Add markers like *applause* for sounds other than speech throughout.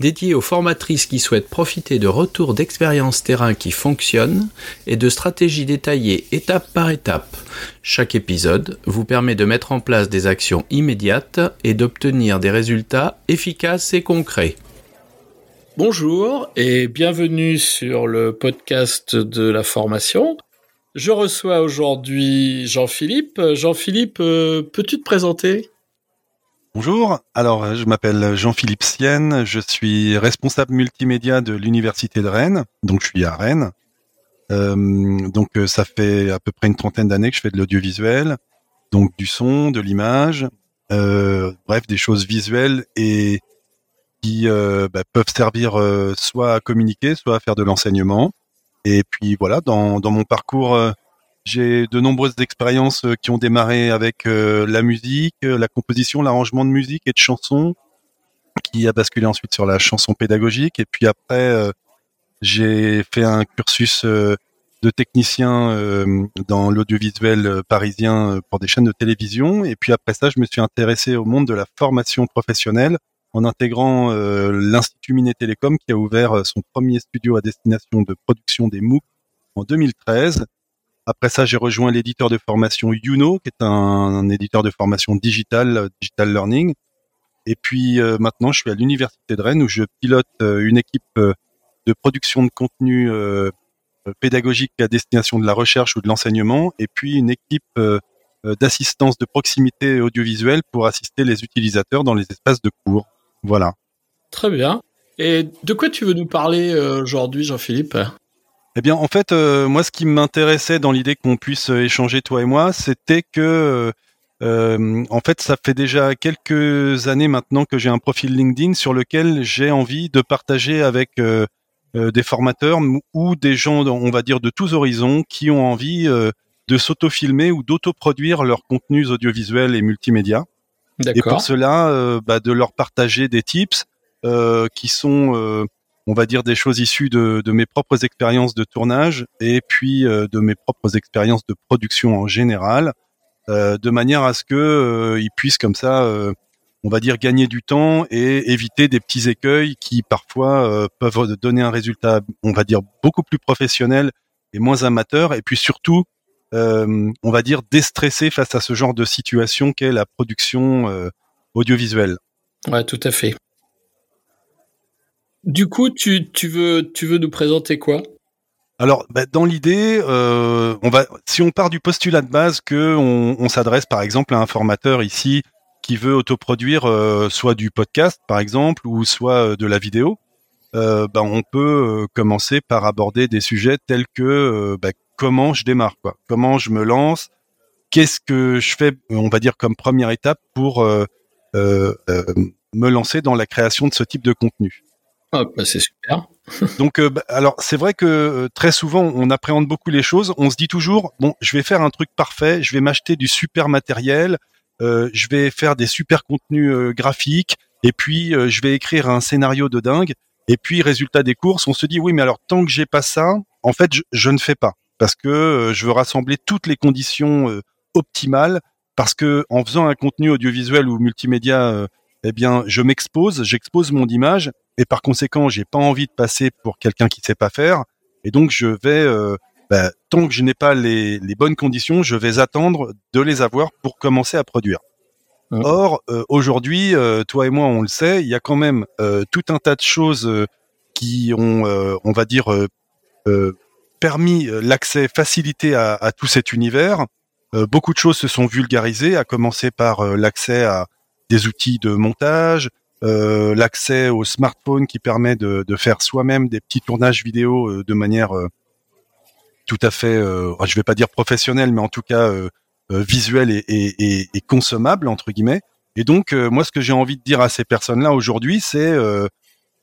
dédié aux formatrices qui souhaitent profiter de retours d'expériences terrain qui fonctionnent et de stratégies détaillées étape par étape. Chaque épisode vous permet de mettre en place des actions immédiates et d'obtenir des résultats efficaces et concrets. Bonjour et bienvenue sur le podcast de la formation. Je reçois aujourd'hui Jean-Philippe. Jean-Philippe, euh, peux-tu te présenter? Bonjour, alors je m'appelle Jean-Philippe Sienne, je suis responsable multimédia de l'Université de Rennes, donc je suis à Rennes. Euh, donc euh, ça fait à peu près une trentaine d'années que je fais de l'audiovisuel, donc du son, de l'image, euh, bref des choses visuelles et qui bah, peuvent servir soit à communiquer, soit à faire de l'enseignement. Et puis voilà, dans, dans mon parcours j'ai de nombreuses expériences euh, qui ont démarré avec euh, la musique, euh, la composition, l'arrangement de musique et de chansons, qui a basculé ensuite sur la chanson pédagogique. Et puis après, j'ai fait un cursus de technicien dans l'audiovisuel parisien pour des chaînes de télévision. Et puis après ça, je me suis intéressé au monde de la formation professionnelle en intégrant l'Institut Minet Télécom qui a ouvert son premier studio à destination de production des MOOC en 2013 après ça, j'ai rejoint l'éditeur de formation Youno, qui est un, éditeur de formation digital, digital learning. Et puis euh, maintenant, je suis à l'université de Rennes où je pilote euh, une équipe euh, de production de contenu pédagogique à destination de la recherche ou de l'enseignement, et puis une équipe d'assistance de proximité audiovisuelle pour assister les utilisateurs dans les espaces de cours. Voilà. Très bien. Et de quoi tu veux nous parler aujourd'hui, Jean-Philippe? Eh bien, en fait, euh, moi, ce qui m'intéressait dans l'idée qu'on puisse euh, échanger toi et moi, c'était que, euh, en fait, ça fait déjà quelques années maintenant que j'ai un profil LinkedIn sur lequel j'ai envie de partager avec des formateurs ou des gens, on va dire, de tous horizons, qui ont envie de s'auto-filmer ou d'auto-produire leurs contenus audiovisuels et multimédia. Et pour cela, bah, de leur partager des tips qui sont on va dire des choses issues de, mes propres expériences de tournage et puis euh, de mes propres expériences de production en général, euh, de manière à ce que euh, ils puissent comme ça, on va dire gagner du temps et éviter des petits écueils qui parfois peuvent donner un résultat, on va dire beaucoup plus professionnel et moins amateur, et puis surtout, on va dire déstresser face à ce genre de situation qu'est la production audiovisuelle. Ouais, tout à fait. Du coup, tu, veux, tu veux nous présenter quoi? Alors, bah, dans l'idée, euh, on va, si on part du postulat de base que on, s'adresse par exemple à un formateur ici qui veut autoproduire euh, soit du podcast par exemple ou soit euh, de la vidéo, bah, on peut commencer par aborder des sujets tels que bah, comment je démarre, quoi, comment je me lance, qu'est-ce que je fais, on va dire comme première étape pour me lancer dans la création de ce type de contenu? Ah, bah, c'est super. *laughs* Donc, euh, bah, alors c'est vrai que euh, très souvent on appréhende beaucoup les choses. On se dit toujours bon, je vais faire un truc parfait, je vais m'acheter du super matériel, euh, je vais faire des super contenus graphiques, et puis je vais écrire un scénario de dingue. Et puis résultat des courses, on se dit oui, mais alors tant que j'ai pas ça, en fait, je, je ne fais pas parce que je veux rassembler toutes les conditions optimales. Parce que en faisant un contenu audiovisuel ou multimédia eh bien, je m'expose, j'expose mon image, et par conséquent, j'ai pas envie de passer pour quelqu'un qui sait pas faire, et donc je vais, euh, bah, tant que je n'ai pas les, bonnes conditions, je vais attendre de les avoir pour commencer à produire. Or, euh, aujourd'hui, euh, toi et moi, on le sait, il y a quand même tout un tas de choses qui ont, on va dire, permis l'accès facilité à, à, tout cet univers. beaucoup de choses se sont vulgarisées, à commencer par l'accès à des outils de montage, euh, l'accès au smartphone qui permet de, de faire soi-même des petits tournages vidéo euh, de manière euh, tout à fait, euh, je vais pas dire professionnelle, mais en tout cas euh, visuelle et, et, et, consommable entre guillemets. Et donc moi, ce que j'ai envie de dire à ces personnes-là aujourd'hui, c'est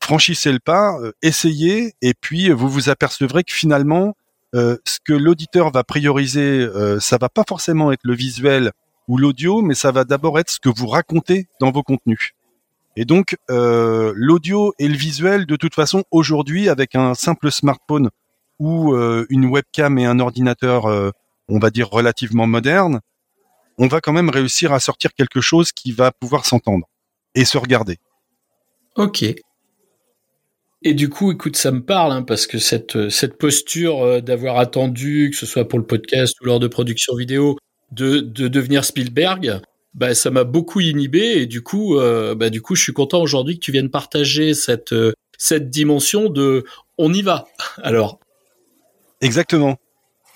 franchissez le pas, essayez, et puis vous vous apercevrez que finalement ce que l'auditeur va prioriser, ça va pas forcément être le visuel ou l'audio, mais ça va d'abord être ce que vous racontez dans vos contenus. Et donc l'audio et le visuel, de toute façon, aujourd'hui, avec un simple smartphone ou une webcam et un ordinateur, on va dire relativement moderne, on va quand même réussir à sortir quelque chose qui va pouvoir s'entendre et se regarder. Ok. Et du coup, écoute, ça me parle hein, parce que cette cette posture euh, d'avoir attendu, que ce soit pour le podcast ou lors de production vidéo, de, de devenir Spielberg, bah ça m'a beaucoup inhibé et du coup, euh, bah du coup, je suis content aujourd'hui que tu viennes partager cette euh, cette dimension de on y va. *laughs* Alors. Exactement.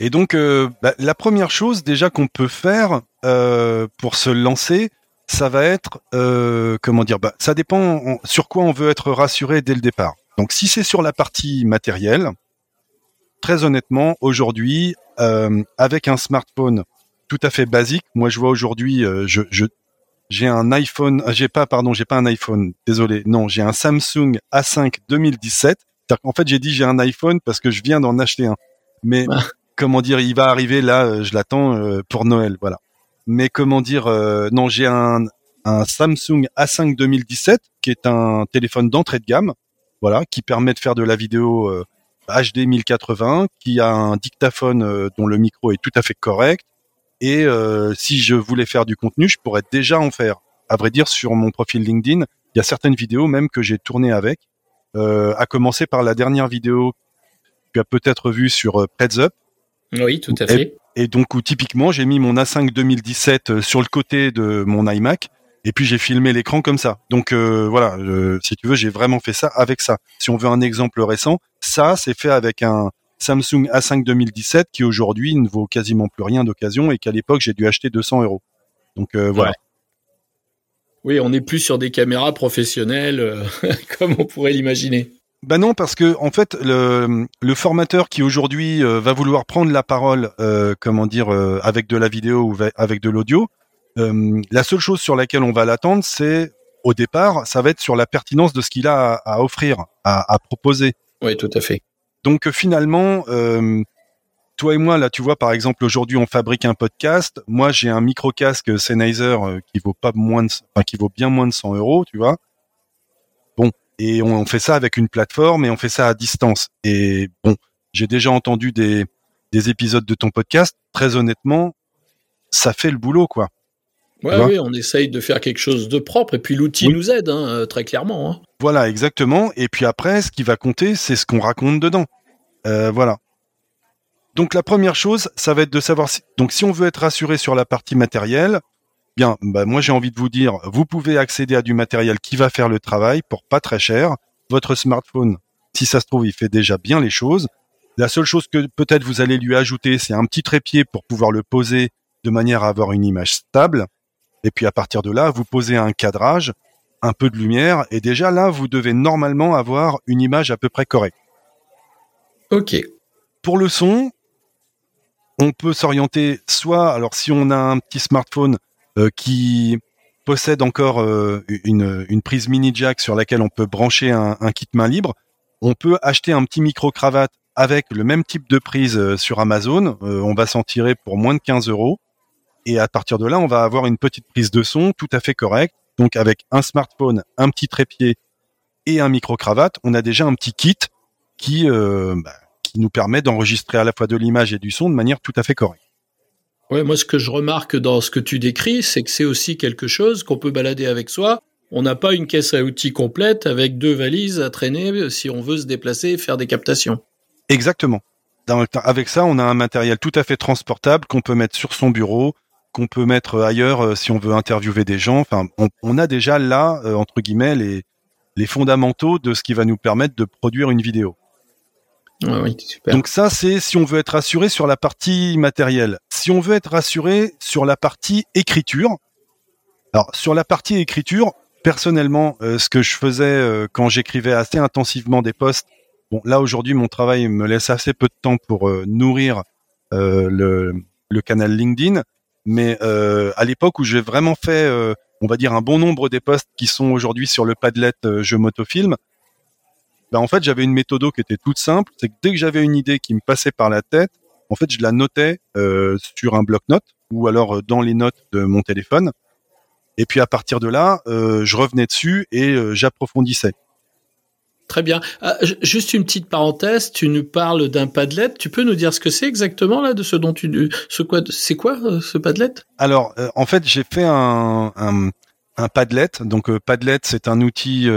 Et donc, bah, la première chose déjà qu'on peut faire pour se lancer, ça va être euh, comment dire bah, ça dépend sur quoi on veut être rassuré dès le départ. Donc si c'est sur la partie matérielle, très honnêtement, aujourd'hui, euh, avec un smartphone tout à fait basique, moi je vois aujourd'hui, euh, je, je j'ai un iPhone, j'ai pas, pardon, j'ai pas un iPhone, désolé, non, j'ai un Samsung A5 2017. En fait, j'ai dit j'ai un iPhone parce que je viens d'en acheter un. Mais ah. comment dire, il va arriver là, je l'attends pour Noël, voilà mais comment dire, euh, non, j'ai un, un Samsung A5 2017 qui est un téléphone d'entrée de gamme, voilà, qui permet de faire de la vidéo HD euh, 1080, qui a un dictaphone euh, dont le micro est tout à fait correct. Et si je voulais faire du contenu, je pourrais déjà en faire. À vrai dire, sur mon profil LinkedIn, il y a certaines vidéos même que j'ai tournées avec, à commencer par la dernière vidéo que tu as peut-être vue sur Preds Up. Oui, tout à fait et donc où typiquement j'ai mis mon A5 2017 euh, sur le côté de mon iMac et puis j'ai filmé l'écran comme ça. Donc euh, voilà, si tu veux, j'ai vraiment fait ça avec ça. Si on veut un exemple récent, ça c'est fait avec un Samsung A5 2017 qui aujourd'hui ne vaut quasiment plus rien d'occasion et qu'à l'époque j'ai dû acheter 200 euros. Donc euh, voilà. Oui, on n'est plus sur des caméras professionnelles *laughs* comme on pourrait l'imaginer. Ben non, parce que en fait, le, le formateur qui aujourd'hui euh, va vouloir prendre la parole, euh, comment dire, euh, avec de la vidéo ou avec de l'audio, la seule chose sur laquelle on va l'attendre, c'est au départ, ça va être sur la pertinence de ce qu'il a à, offrir, à, à, proposer. Oui, tout à fait. Donc finalement, toi et moi, là, tu vois, par exemple, aujourd'hui, on fabrique un podcast. Moi, j'ai un micro casque Sennheiser qui vaut pas moins, de, enfin, qui vaut bien moins de 100 euros, tu vois et on, fait ça avec une plateforme et on fait ça à distance. Et bon, j'ai déjà entendu des, des épisodes de ton podcast. Très honnêtement, ça fait le boulot, quoi. Ouais, oui, on essaye de faire quelque chose de propre et puis l'outil nous aide, hein, euh, très clairement. Hein. Voilà, exactement. Et puis après, ce qui va compter, c'est ce qu'on raconte dedans. Euh, voilà. Donc la première chose, ça va être de savoir si, donc si on veut être rassuré sur la partie matérielle, Bien, bah moi j'ai envie de vous dire, vous pouvez accéder à du matériel qui va faire le travail pour pas très cher. Votre smartphone, si ça se trouve, il fait déjà bien les choses. La seule chose que peut-être vous allez lui ajouter, c'est un petit trépied pour pouvoir le poser de manière à avoir une image stable. Et puis à partir de là, vous posez un cadrage, un peu de lumière, et déjà là, vous devez normalement avoir une image à peu près correcte. Ok. Pour le son, on peut s'orienter soit, alors si on a un petit smartphone, euh, qui possède encore euh, une, une, prise mini jack sur laquelle on peut brancher un, un, kit main libre. On peut acheter un petit micro cravate avec le même type de prise euh, sur Amazon. on va s'en tirer pour moins de 15 euros. Et à partir de là, on va avoir une petite prise de son tout à fait correcte. Donc avec un smartphone, un petit trépied et un micro cravate, on a déjà un petit kit qui bah, qui nous permet d'enregistrer à la fois de l'image et du son de manière tout à fait correcte. Ouais, moi, ce que je remarque dans ce que tu décris, c'est que c'est aussi quelque chose qu'on peut balader avec soi. On n'a pas une caisse à outils complète avec deux valises à traîner si on veut se déplacer et faire des captations. Exactement. avec ça, on a un matériel tout à fait transportable qu'on peut mettre sur son bureau, qu'on peut mettre ailleurs euh, si on veut interviewer des gens. Enfin, on, a déjà là, euh, entre guillemets, les, les fondamentaux de ce qui va nous permettre de produire une vidéo. Donc ça, c'est si on veut être rassuré sur la partie matérielle. Si on veut être rassuré sur la partie écriture, alors sur la partie écriture, personnellement, euh, ce que je faisais euh, quand j'écrivais assez intensivement des posts, bon là aujourd'hui mon travail me laisse assez peu de temps pour euh, nourrir le, le, canal LinkedIn, mais à l'époque où j'ai vraiment fait, on va dire un bon nombre des posts qui sont aujourd'hui sur le Padlet Je Motofilm, ben en fait j'avais une méthode qui était toute simple, c'est que dès que j'avais une idée qui me passait par la tête, en fait je la notais euh, sur un bloc-notes ou alors euh, dans les notes de mon téléphone. Et puis à partir de là, euh, je revenais dessus et euh, j'approfondissais. Très bien. Ah, juste une petite parenthèse, tu nous parles d'un Padlet. Tu peux nous dire ce que c'est exactement là de ce dont tu ce quoi c'est quoi ce Padlet? Alors en fait j'ai fait un, un, un Padlet. Donc Padlet c'est un outil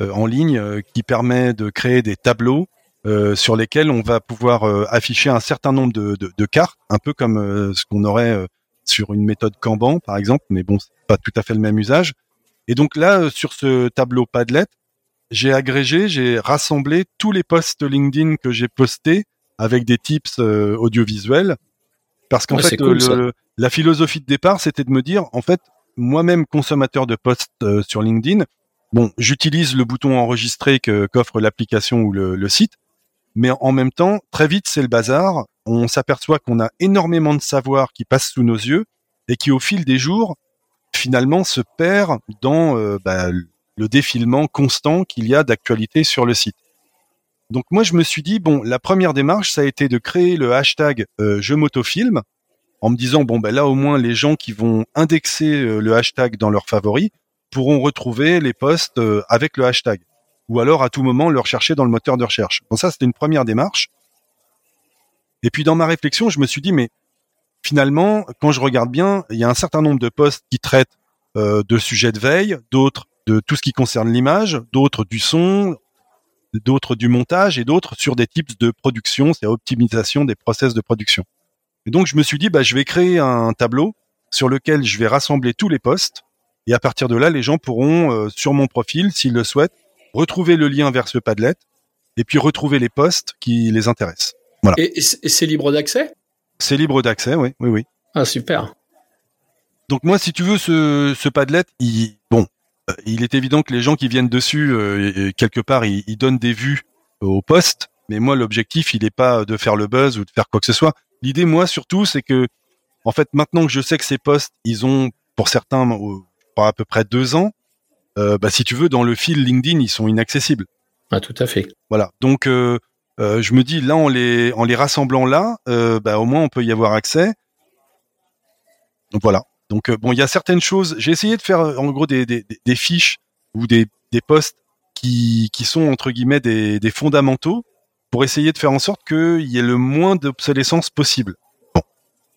en ligne qui permet de créer des tableaux euh, sur lesquels on va pouvoir euh, afficher un certain nombre de, de, de cartes, un peu comme euh, ce qu'on aurait sur une méthode Kanban, par exemple, mais bon, c'est pas tout à fait le même usage. Et donc là, sur ce tableau Padlet, j'ai agrégé, j'ai rassemblé tous les posts LinkedIn que j'ai postés avec des tips audiovisuels, parce qu'en fait, la philosophie de départ, c'était de me dire, en fait, moi-même consommateur de posts sur LinkedIn, bon, j'utilise le bouton enregistrer que qu'offre l'application ou le, le, site, mais en même temps, très vite, c'est le bazar. On s'aperçoit qu'on a énormément de savoir qui passe sous nos yeux et qui, au fil des jours, finalement, se perd dans euh, bah, le défilement constant qu'il y a d'actualité sur le site. Donc moi, je me suis dit, bon, la première démarche, ça a été de créer le hashtag euh, je m'autofilme en me disant, bon, ben là, au moins, les gens qui vont indexer euh, le hashtag dans leurs favoris pourront retrouver les posts euh, avec le hashtag ou alors à tout moment le rechercher dans le moteur de recherche. Bon, ça, c'était une première démarche. Et puis dans ma réflexion, je me suis dit, mais finalement, quand je regarde bien, il y a un certain nombre de postes qui traitent euh, de sujets de veille, d'autres de tout ce qui concerne l'image, d'autres du son, d'autres du montage et d'autres sur des types de production, c'est optimisation des process de production. Et donc je me suis dit, bah, je vais créer un tableau sur lequel je vais rassembler tous les postes et à partir de là, les gens pourront euh, sur mon profil, s'ils le souhaitent, retrouver le lien vers ce Padlet et puis retrouver les posts qui les intéressent. Voilà. Et, c'est libre d'accès? C'est libre d'accès, oui, oui, oui. Ah super. Donc moi, si tu veux, ce, ce Padlet, il, bon, il est évident que les gens qui viennent dessus, euh, quelque part, ils, ils, donnent des vues aux posts. Mais moi, l'objectif, il n'est pas de faire le buzz ou de faire quoi que ce soit. L'idée, moi, surtout, c'est que, en fait, maintenant que je sais que ces posts, ils ont, pour certains, à peu près deux ans, euh, bah, si tu veux, dans le fil LinkedIn, ils sont inaccessibles. Ah, tout à fait. Voilà. Donc, euh, euh, je me dis là, en les en les rassemblant là, bah, au moins on peut y avoir accès. Donc voilà. Donc bon, il y a certaines choses. J'ai essayé de faire en gros des, fiches ou des, des posts qui, sont entre guillemets des, fondamentaux pour essayer de faire en sorte qu'il y ait le moins d'obsolescence possible. Bon,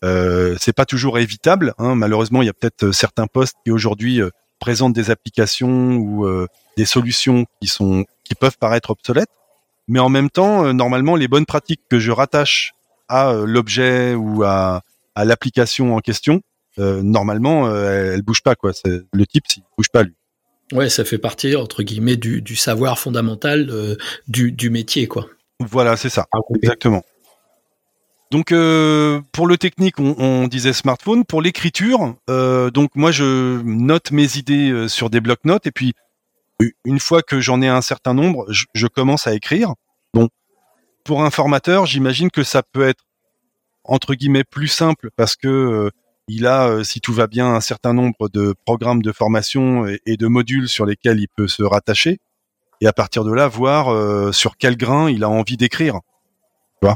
euh, c'est pas toujours évitable. Hein. Malheureusement, il y a peut-être certains posts qui aujourd'hui présentent des applications ou euh, des solutions qui sont qui peuvent paraître obsolètes, mais en même temps, euh, normalement, les bonnes pratiques que je rattache à euh, l'objet ou à l'application en question, normalement, elle, elle bouge pas quoi. Le type, il bouge pas lui. Ouais, ça fait partie entre guillemets du, du savoir fondamental du, du métier quoi. Voilà, c'est ça, ah, exactement. Donc euh, pour le technique, on, on, disait smartphone. Pour l'écriture, euh, donc moi je note mes idées euh, sur des blocs-notes et puis une fois que j'en ai un certain nombre, je, je, commence à écrire. Bon, pour un formateur, j'imagine que ça peut être entre guillemets plus simple parce que euh, il a, euh, si tout va bien, un certain nombre de programmes de formation et, et, de modules sur lesquels il peut se rattacher et à partir de là voir sur quel grain il a envie d'écrire.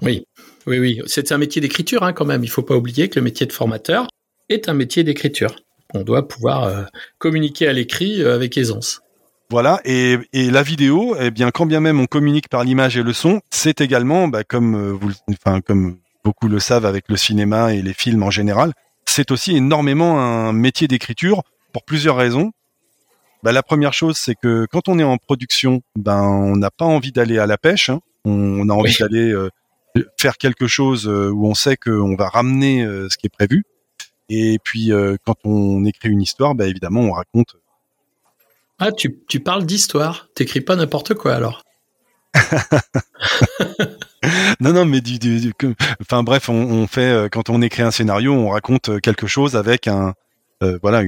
Oui. Oui, oui, c'est un métier d'écriture hein, quand même. Il faut pas oublier que le métier de formateur est un métier d'écriture. On doit pouvoir euh, communiquer à l'écrit euh, avec aisance. Voilà, et, et, la vidéo, eh bien, quand bien même on communique par l'image et le son, c'est également, bah, comme euh, vous, enfin, comme beaucoup le savent avec le cinéma et les films en général, c'est aussi énormément un métier d'écriture pour plusieurs raisons. Bah, la première chose, c'est que quand on est en production, ben, on n'a pas envie d'aller à la pêche. Hein. On, a envie d'aller faire quelque chose euh, où on sait qu'on va ramener euh, ce qui est prévu. Et puis euh, quand on écrit une histoire, bah, évidemment, on raconte. Ah, tu, tu parles d'histoire. T'écris pas n'importe quoi alors. *laughs* non, non, mais du, du, enfin bref, on, on, fait quand on écrit un scénario, on raconte quelque chose avec un, voilà,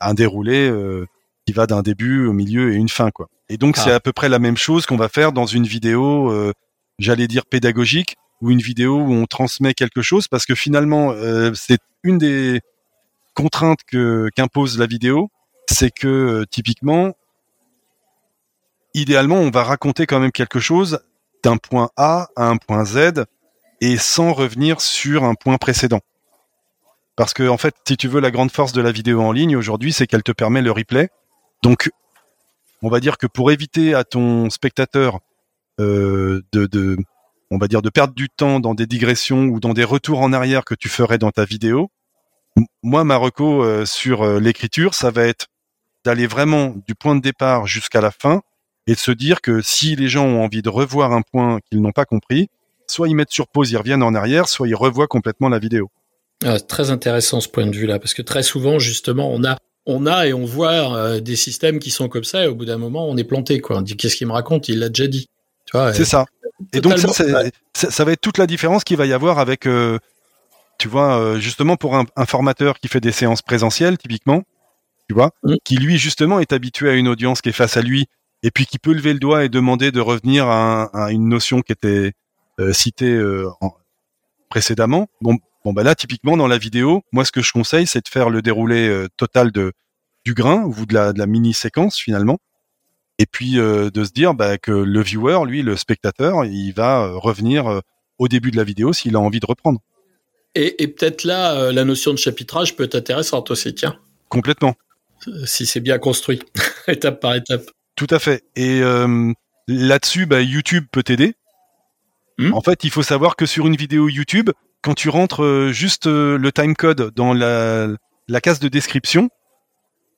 un déroulé qui va d'un début au milieu et une fin, quoi. Et donc c'est ah. à peu près la même chose qu'on va faire dans une vidéo, j'allais dire pédagogique, ou une vidéo où on transmet quelque chose parce que finalement euh, c'est une des contraintes que qu'impose la vidéo, c'est que euh, typiquement idéalement, on va raconter quand même quelque chose point A à un point Z et sans revenir sur un point précédent. Parce que en fait, si tu veux, la grande force de la vidéo en ligne aujourd'hui, c'est qu'elle te permet le replay. Donc, on va dire que pour éviter à ton spectateur euh, de, de, on va dire, de perdre du temps dans des digressions ou dans des retours en arrière que tu ferais dans ta vidéo, moi, ma reco euh, sur euh, l'écriture, ça va être d'aller vraiment du point de départ jusqu'à la fin et de se dire que si les gens ont envie de revoir un point qu'ils n'ont pas compris, soit ils mettent sur pause, ils reviennent en arrière, soit ils revoient complètement la vidéo. Ah, très intéressant ce point de vue-là, parce que très souvent, justement, on a, on a et on voit euh, des systèmes qui sont comme ça, et au bout d'un moment, on est planté. Quoi. On dit qu'est-ce qu'il me raconte? Il l'a déjà dit. C'est ça. Et donc ça, ça, va être toute la différence qu'il va y avoir avec, euh, tu vois, euh, justement pour un, un, formateur qui fait des séances présentielles, typiquement, tu vois, mmh. qui lui justement est habitué à une audience qui est face à lui, et puis qui peut lever le doigt et demander de revenir à, à une notion qui était euh, citée euh, précédemment. Bon, bon bah là typiquement dans la vidéo, moi ce que je conseille c'est de faire le déroulé total de du grain ou de la, de la mini séquence finalement et puis euh, de se dire bah, que le viewer, lui, le spectateur, il va euh, revenir euh, au début de la vidéo s'il a envie de reprendre. Et, et peut-être là, la notion de chapitrage peut être intéressante aussi, tiens. Complètement. Si c'est bien construit, *laughs* étape par étape. Tout à fait. Et là-dessus, bah, YouTube peut t'aider. Hmm. En fait, il faut savoir que sur une vidéo YouTube, quand tu rentres juste le timecode dans la, la case de description,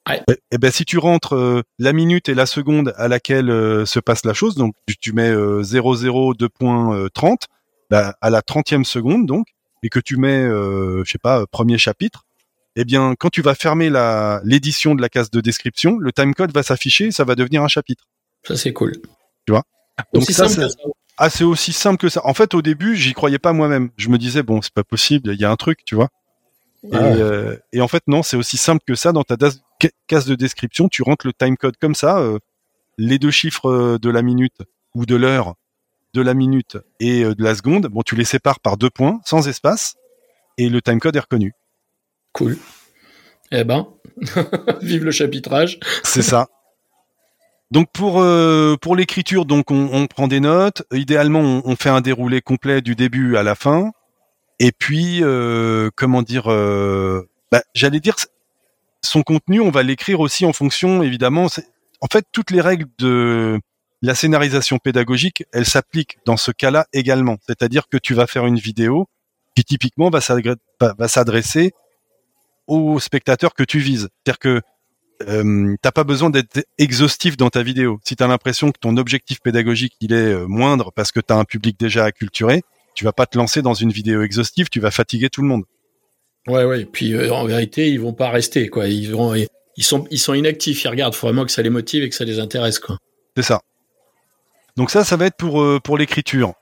et eh, eh ben si tu rentres euh, la minute et la seconde à laquelle euh, se passe la chose, donc tu, mets euh, 002.30, bah, à la 30e seconde donc, et que tu mets, euh, je sais pas, premier chapitre, eh bien quand tu vas fermer la l'édition de la case de description, le timecode va s'afficher, et ça va devenir un chapitre. Ça c'est cool. Tu vois? Donc ça, c'est ah, c'est aussi simple que ça. En fait, au début, j'y croyais pas moi-même. Je me disais bon, c'est pas possible, il y a un truc, tu vois. Et, euh, et, en fait, non, c'est aussi simple que ça. Dans ta case de description, tu rentres le timecode comme ça, euh, les deux chiffres euh, de la minute ou de l'heure, de la minute et de la seconde. Bon, tu les sépares par deux points, sans espace, et le timecode est reconnu. Cool. Eh ben, *laughs* vive le chapitrage. c'est ça. Donc pour pour l'écriture, donc on, prend des notes. Idéalement, on, on, fait un déroulé complet du début à la fin. Et puis, euh, comment dire, euh, bah, j'allais dire, son contenu, on va l'écrire aussi en fonction, évidemment. En fait, toutes les règles de la scénarisation pédagogique, elles s'appliquent dans ce cas-là également. C'est-à-dire que tu vas faire une vidéo qui typiquement va s'adresser aux spectateurs que tu vises. C'est-à-dire que euh, t'as pas besoin d'être exhaustif dans ta vidéo. Si tu as l'impression que ton objectif pédagogique il est euh, moindre parce que tu as un public déjà acculturé, tu vas pas te lancer dans une vidéo exhaustive, tu vas fatiguer tout le monde. Ouais, ouais. Puis euh, en vérité, ils vont pas rester, quoi. Ils vont, ils sont, ils sont inactifs. Ils regardent. Faut vraiment que ça les motive et que ça les intéresse, quoi. C'est ça. Donc ça, ça va être pour euh, pour l'écriture.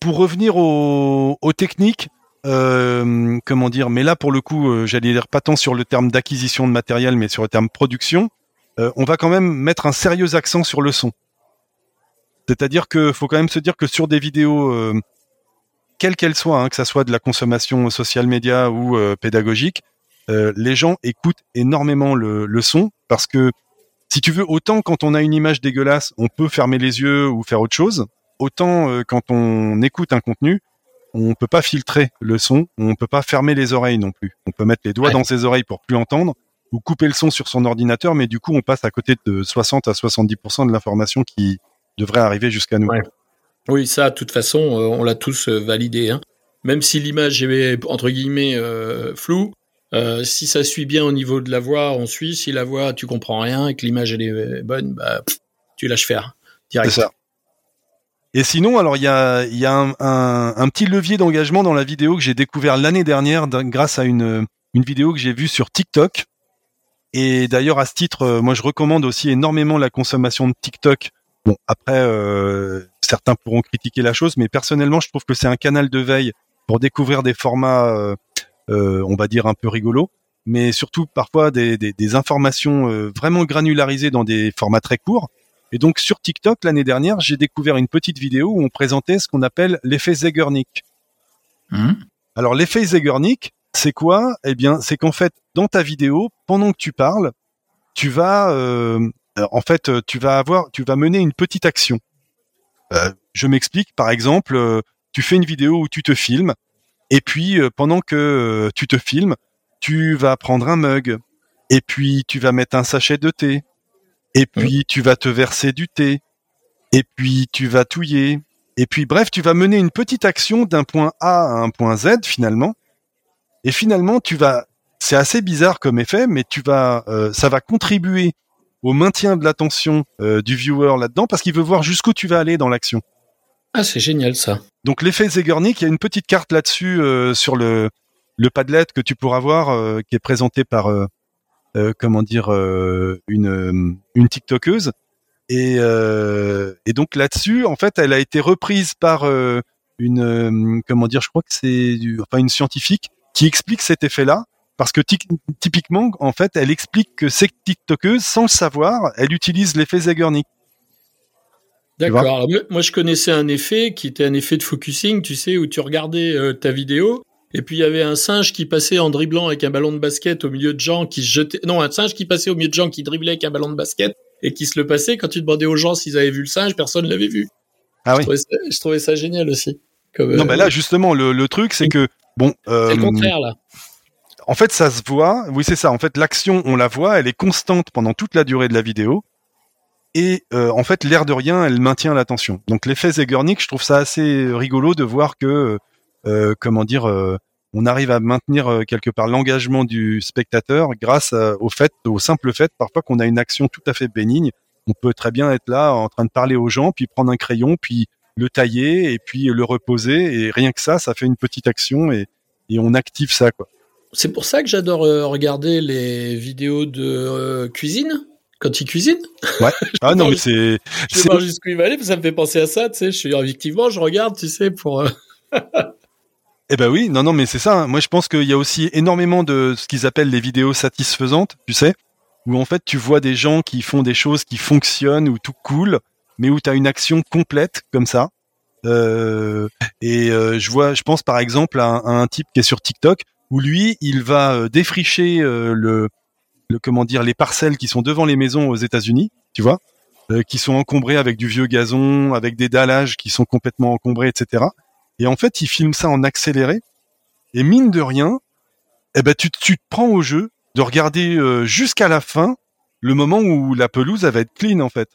Pour revenir aux, aux techniques, euh, comment dire Mais là, pour le coup, euh, j'allais dire pas tant sur le terme d'acquisition de matériel, mais sur le terme production. on va quand même mettre un sérieux accent sur le son. C'est-à-dire que faut quand même se dire que sur des vidéos quelle qu'elle soit, hein, que ça soit de la consommation social média ou euh, pédagogique, euh, les gens écoutent énormément le, le, son parce que si tu veux, autant quand on a une image dégueulasse, on peut fermer les yeux ou faire autre chose, autant euh, quand on écoute un contenu, on peut pas filtrer le son, on peut pas fermer les oreilles non plus. On peut mettre les doigts dans ses oreilles pour plus entendre ou couper le son sur son ordinateur, mais du coup, on passe à côté de 60 à 70% de l'information qui devrait arriver jusqu'à nous. Oui, ça, de toute façon, euh, on l'a tous euh, validé. Hein. Même si l'image est entre guillemets euh, floue, si ça suit bien au niveau de la voix, on suit. Si la voix, tu comprends rien et que l'image elle est bonne, bah, tu lâches faire direct. C'est ça. Et sinon, alors il y a, un, petit levier d'engagement dans la vidéo que j'ai découvert l'année dernière grâce à une, vidéo que j'ai vue sur TikTok. Et d'ailleurs, à ce titre, moi je recommande aussi énormément la consommation de TikTok. Bon, après, euh, certains pourront critiquer la chose, mais personnellement, je trouve que c'est un canal de veille pour découvrir des formats, euh, euh, on va dire un peu rigolos, mais surtout parfois des, informations euh, vraiment granularisées dans des formats très courts. Et donc sur TikTok l'année dernière, j'ai découvert une petite vidéo où on présentait ce qu'on appelle l'effet Zeigarnik. Mmh. Alors l'effet Zeigarnik, c'est quoi? Eh bien, c'est qu'en fait, dans ta vidéo, pendant que tu parles, tu vas en fait, tu vas avoir, tu vas mener une petite action. je m'explique. Par exemple, tu fais une vidéo où tu te filmes, et puis pendant que tu te filmes, tu vas prendre un mug, et puis tu vas mettre un sachet de thé, et puis tu vas te verser du thé, et puis tu vas touiller, et puis bref, tu vas mener une petite action d'un point A à un point Z finalement, et finalement tu vas, c'est assez bizarre comme effet, mais tu vas, euh, ça va contribuer au maintien de l'attention euh, du viewer là-dedans parce qu'il veut voir jusqu'où tu vas aller dans l'action. Ah, c'est génial ça. Donc l'effet Zegornik, il y a une petite carte là-dessus euh, sur le le Padlet que tu pourras voir, qui est présenté par comment dire une une TikTokeuse euh, et, donc là-dessus, en fait, elle a été reprise par euh, une, euh, comment dire, je crois que c'est, enfin une scientifique qui explique cet effet-là, parce que typiquement, en fait, elle explique que cette TikTokeuse, sans le savoir, elle utilise l'effet Zeigarnik. D'accord. Moi, je connaissais un effet qui était un effet de focusing, tu sais, où tu regardais ta vidéo et puis il y avait un singe qui passait en dribblant avec un ballon de basket au milieu de gens qui se jetaient. Non, un singe qui passait au milieu de gens qui driblaient avec un ballon de basket et qui se le passait. Quand tu demandais aux gens s'ils avaient vu le singe, personne l'avait vu. Ah oui. Je trouvais ça, génial aussi. Comme, non, mais là justement, le, truc, c'est que bon. Euh, c'est le contraire là. En fait, ça se voit. Oui, c'est ça. En fait, l'action, on la voit, elle est constante pendant toute la durée de la vidéo. Et euh, en fait, l'air de rien, elle maintient l'attention. Donc l'effet Zeigarnik, je trouve ça assez rigolo de voir que, euh, comment dire, on arrive à maintenir euh, quelque part l'engagement du spectateur grâce euh, au fait, au simple fait parfois qu'on a une action tout à fait bénigne. On peut très bien être là en train de parler aux gens, puis prendre un crayon, puis le tailler et puis le reposer et rien que ça, ça fait une petite action et, et on active ça quoi. C'est pour ça que j'adore euh, regarder les vidéos de cuisine quand il cuisine. Ouais. *laughs* ah non mais c'est. Je sais pas jusqu'où il va aller, ça me fait penser à ça. Tu sais, je suis effectivement, je regarde, tu sais, pour. *laughs* Eh ben oui, non, non, mais c'est ça. Hein. Moi, je pense qu'il y a aussi énormément de ce qu'ils appellent les vidéos satisfaisantes, tu sais, où en fait tu vois des gens qui font des choses qui fonctionnent ou tout cool, mais où tu as une action complète comme ça. Euh, et euh, je vois, je pense par exemple à un, type qui est sur TikTok où lui, il va euh, défricher le, le comment dire les parcelles qui sont devant les maisons aux États-Unis, tu vois, qui sont encombrées avec du vieux gazon, avec des dallages qui sont complètement encombrés, etc. Et en fait, il filme ça en accéléré. Et mine de rien, eh ben, tu, tu te prends au jeu de regarder euh, jusqu'à la fin le moment où la pelouse va être clean, en fait.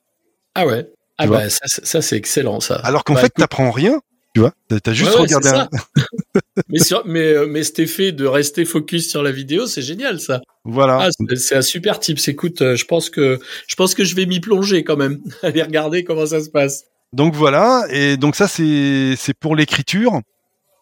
Ah ouais. ah bah, ça, ça c'est excellent, ça. Alors qu'en bah, fait, tu t'apprends rien. Tu vois, t'as juste regardé. Un... *laughs* mais, mais, euh, mais cet effet de rester focus sur la vidéo, c'est génial, ça. Voilà. Ah, c'est un super type. Écoute, euh, je pense que je pense que je vais m'y plonger quand même, *laughs* aller regarder comment ça se passe. Donc voilà, et donc ça c'est pour l'écriture.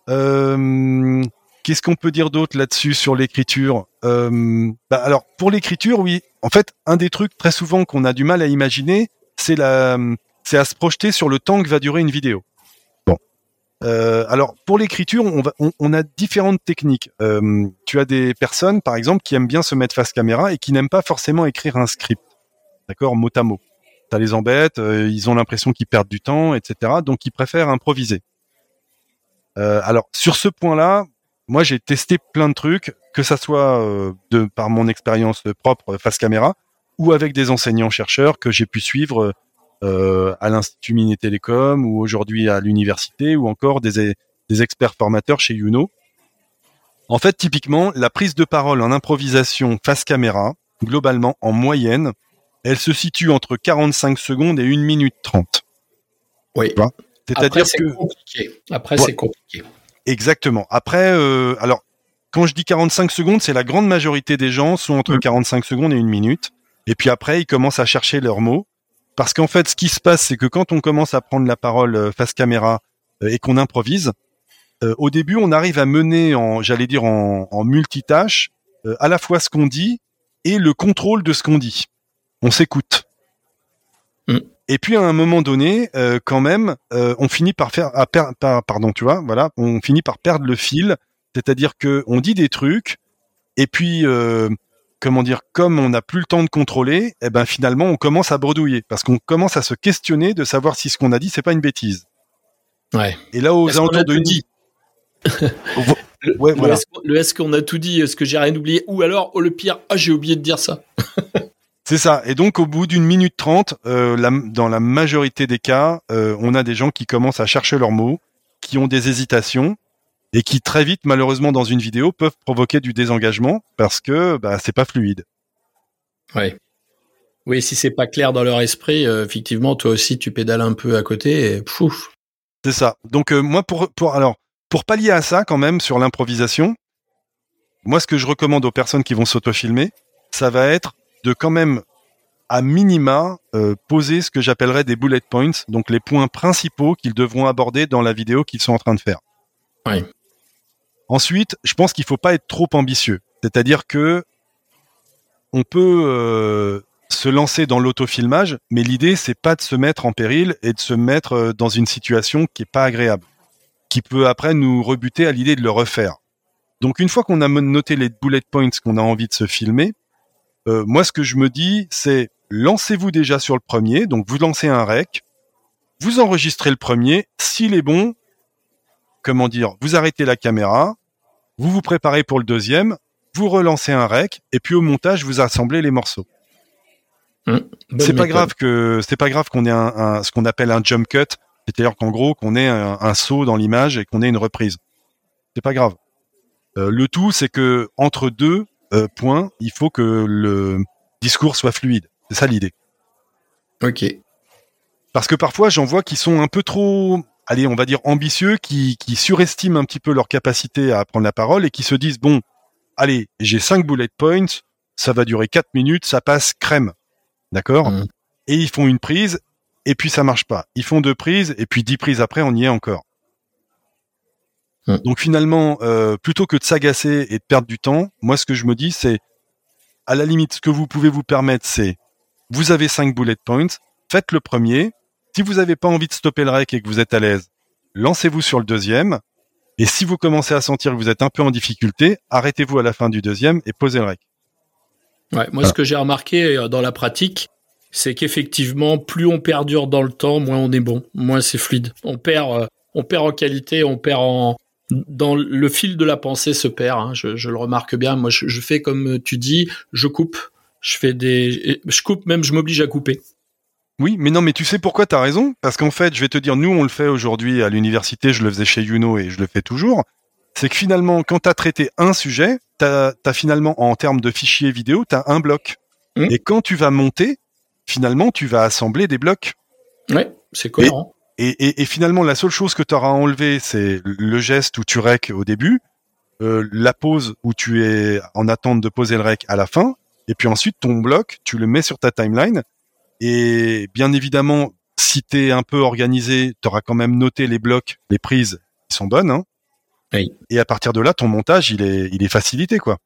Euh, Qu'est-ce qu'on peut dire d'autre là-dessus sur l'écriture? Euh, bah Alors pour l'écriture, oui. En fait, un des trucs très souvent qu'on a du mal à imaginer, c'est la, c'est à se projeter sur le temps que va durer une vidéo. Bon. Euh, alors pour l'écriture, on, a différentes techniques. Tu as des personnes, par exemple, qui aiment bien se mettre face caméra et qui n'aiment pas forcément écrire un script, d'accord, mot à mot ça les embête, euh, ils ont l'impression qu'ils perdent du temps, etc. Donc ils préfèrent improviser. Euh, alors sur ce point-là, moi j'ai testé plein de trucs, que ça soit euh, de par mon expérience propre face caméra ou avec des enseignants chercheurs que j'ai pu suivre à l'Institut Mini Télécom ou aujourd'hui à l'université ou encore des, des experts formateurs chez Uno. En fait, typiquement, la prise de parole en improvisation face caméra, globalement, en moyenne, elle se situe entre 45 secondes et 1 minute 30. Oui. C'est-à-dire que compliqué. Après c'est compliqué. Exactement. Après euh, alors quand je dis 45 secondes, c'est la grande majorité des gens sont entre 45 mm. secondes et 1 minute et puis après ils commencent à chercher leurs mots parce qu'en fait ce qui se passe c'est que quand on commence à prendre la parole euh, face caméra euh, et qu'on improvise au début on arrive à mener en j'allais dire en, en multitâche à la fois ce qu'on dit et le contrôle de ce qu'on dit on s'écoute. Mm. Et puis à un moment donné, euh, quand même, euh, on finit par faire, à pardon, tu vois, voilà, on finit par perdre le fil. C'est-à-dire que on dit des trucs, et puis euh, comment dire, comme on n'a plus le temps de contrôler, eh ben finalement on commence à bredouiller parce qu'on commence à se questionner de savoir si ce qu'on a dit c'est pas une bêtise. Ouais. Et là aux alentours de dit. *laughs* le, ouais, est-ce qu'on a tout dit Est-ce que j'ai rien oublié Ou alors, oh, le pire, ah j'ai oublié de dire ça. *laughs* C'est ça. Et donc au bout d'une minute trente, euh, la- dans la majorité des cas, euh, on a des gens qui commencent à chercher leurs mots, qui ont des hésitations et qui très vite, malheureusement, dans une vidéo, peuvent provoquer du désengagement parce que bah, c'est pas fluide. Ouais. Oui, si c'est pas clair dans leur esprit, euh, effectivement, toi aussi, tu pédales un peu à côté et pouf. C'est ça. Donc euh, moi, pour, pour alors pour pallier à ça, quand même, sur l'improvisation, moi, ce que je recommande aux personnes qui vont s'autofilmer, ça va être de quand même à minima euh, poser ce que j'appellerais des bullet points, donc les points principaux qu'ils devront aborder dans la vidéo qu'ils sont en train de faire. Ensuite, je pense qu'il faut pas être trop ambitieux. C'est-à-dire que on peut euh, se lancer dans l'autofilmage, mais l'idée c'est pas de se mettre en péril et de se mettre euh, dans une situation qui est pas agréable, qui peut après nous rebuter à l'idée de le refaire. Donc une fois qu'on a noté les bullet points qu'on a envie de se filmer, euh, moi ce que je me dis c'est lancez-vous déjà sur le premier, donc vous lancez un rec, vous enregistrez le premier, s'il est bon, comment dire, vous arrêtez la caméra, vous vous préparez pour le deuxième, vous relancez un rec, et puis au montage, vous assemblez les morceaux. Bonne C'est pas grave que c'est pas grave qu'on ait un, un- ce qu'on appelle un jump cut, c'est-à-dire qu'en gros qu'on ait un, un saut dans l'image et qu'on ait une reprise. C'est pas grave. Euh, le tout, c'est que entre deux euh, points, il faut que le discours soit fluide. C'est ça l'idée. Ok. Parce que parfois, j'en vois qui sont un peu trop, allez, on va dire ambitieux, qui, qui surestiment un petit peu leur capacité à prendre la parole et qui se disent bon, allez, j'ai cinq bullet points, ça va durer quatre minutes, ça passe crème, d'accord Mhm. Et ils font une prise et puis ça marche pas. Ils font deux prises et puis dix prises après, on y est encore. Mhm. Donc finalement, euh, plutôt que de s'agacer et de perdre du temps, moi ce que je me dis, c'est à la limite, ce que vous pouvez vous permettre, c'est vous avez cinq bullet points, faites le premier. Si vous n'avez pas envie de stopper le rec et que vous êtes à l'aise, lancez-vous sur le deuxième. Et si vous commencez à sentir que vous êtes un peu en difficulté, arrêtez-vous à la fin du deuxième et posez le rec. Ouais, moi, ce que j'ai remarqué euh, dans la pratique, c'est qu'effectivement, plus on perdure dans le temps, moins on est bon, moins c'est fluide. On perd, euh, on perd en qualité, on perd en dans le fil de la pensée se perd. hein. Je, je le remarque bien. Moi, je, je fais comme tu dis, je coupe. Je fais des, je coupe même, je m'oblige à couper. Oui, mais non, mais tu sais pourquoi t'as raison? Parce qu'en fait, je vais te dire, nous, on le fait aujourd'hui à l'université, je le faisais chez Youno et je le fais toujours. C'est que finalement, quand t'as traité un sujet, t'as as finalement, en termes de fichiers vidéo, t'as un bloc. Mhm. Et quand tu vas monter, finalement, tu vas assembler des blocs. Ouais, c'est cohérent. Et, et, et finalement, la seule chose que tu auras enlevé, c'est le geste où tu rec au début, euh, la pause où tu es en attente de poser le rec à la fin, et puis ensuite ton bloc, tu le mets sur ta timeline. Et bien évidemment, si tu es un peu organisé, tu auras quand même noté les blocs, les prises qui sont bonnes. Hein. Oui. Et à partir de là, ton montage, il est, il est facilité, quoi.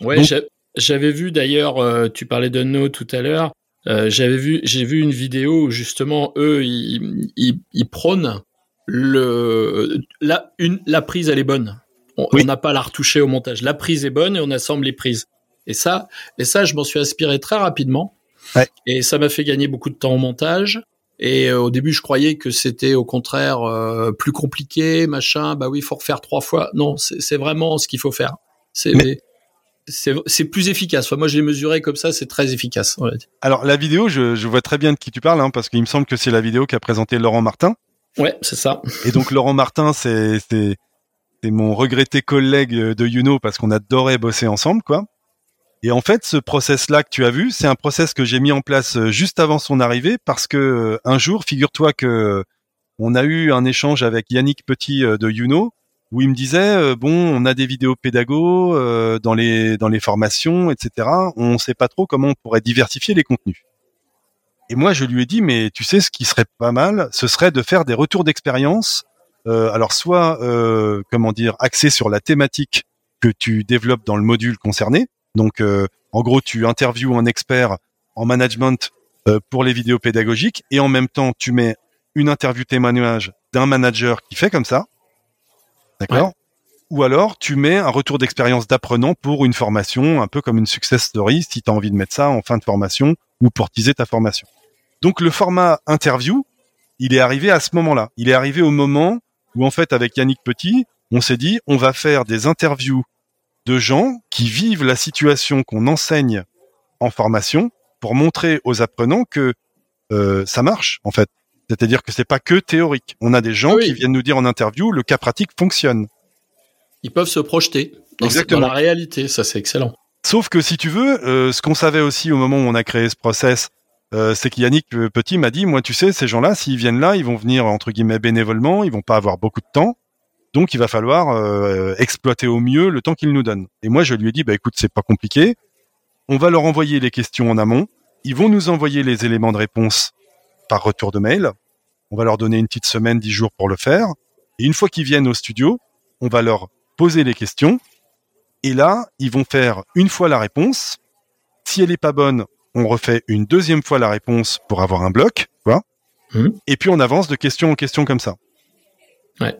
Ouais, Donc- j'a- j'avais vu d'ailleurs, euh, tu parlais de No tout à l'heure. Euh, j'avais vu, j'ai vu une vidéo où justement eux, ils, ils, ils prônent le la une la prise elle est bonne. On Oui. n'a pas à la retoucher au montage. La prise est bonne et on assemble les prises. Et ça, et ça, je m'en suis inspiré très rapidement. Ouais. Et ça m'a fait gagner beaucoup de temps au montage. Et euh, au début, je croyais que c'était au contraire euh, plus compliqué, machin. Bah oui, faut refaire trois fois. Non, c'est c'est vraiment ce qu'il faut faire. C'est Mais- c'est plus efficace. Enfin, moi, je l'ai mesuré comme ça, c'est très efficace. Alors, la vidéo, je, je vois très bien de qui tu parles, hein, parce qu'il me semble que c'est la vidéo qu'a présenté Laurent Martin. Ouais, c'est ça. Et donc Laurent Martin, c'est mon regretté collègue de Youno parce qu'on adorait bosser ensemble, quoi. Et en fait, ce process-là que tu as vu, c'est un process que j'ai mis en place euh, juste avant son arrivée parce que euh, un jour, figure-toi que euh, on a eu un échange avec Yannick Petit de Youno où il me disait euh, bon, on a des vidéos pédago euh, dans les dans les formations, etc. On sait pas trop comment on pourrait diversifier les contenus. Et moi, je lui ai dit, mais tu sais, ce qui serait pas mal, ce serait de faire des retours d'expérience. euh, alors, soit, euh, comment dire, axés sur la thématique que tu développes dans le module concerné. Donc, euh, en gros, tu interviews un expert en management euh, pour les vidéos pédagogiques et en même temps, tu mets une interview témoignage d'un manager qui fait comme ça. D'accord Ou alors, tu mets un retour d'expérience d'apprenant pour une formation, un peu comme une success story, si tu as envie de mettre ça en fin de formation ou pour teaser ta formation. Donc le format interview, il est arrivé à ce moment-là. Il est arrivé au moment où en fait avec Yannick Petit, on s'est dit on va faire des interviews de gens qui vivent la situation qu'on enseigne en formation pour montrer aux apprenants que euh, ça marche en fait. C'est-à-dire que c'est pas que théorique. On a des gens qui viennent nous dire en interview le cas pratique fonctionne. Ils peuvent se projeter dans, dans la réalité, ça c'est excellent. Sauf que si tu veux, euh, ce qu'on savait aussi au moment où on a créé ce process, euh, c'est qu'Yannick Petit m'a dit, moi tu sais, ces gens-là, s'ils viennent là, ils vont venir entre guillemets bénévolement, ils vont pas avoir beaucoup de temps, donc il va falloir euh, exploiter au mieux le temps qu'ils nous donnent. Et moi je lui ai dit, bah écoute, c'est pas compliqué, on va leur envoyer les questions en amont, ils vont nous envoyer les éléments de réponse par retour de mail, on va leur donner une petite semaine, dix jours pour le faire, et une fois qu'ils viennent au studio, on va leur poser les questions, et là, ils vont faire une fois la réponse. Si elle est pas bonne, on refait une deuxième fois la réponse pour avoir un bloc, quoi. Mmh. Et puis on avance de question en question comme ça. Ouais.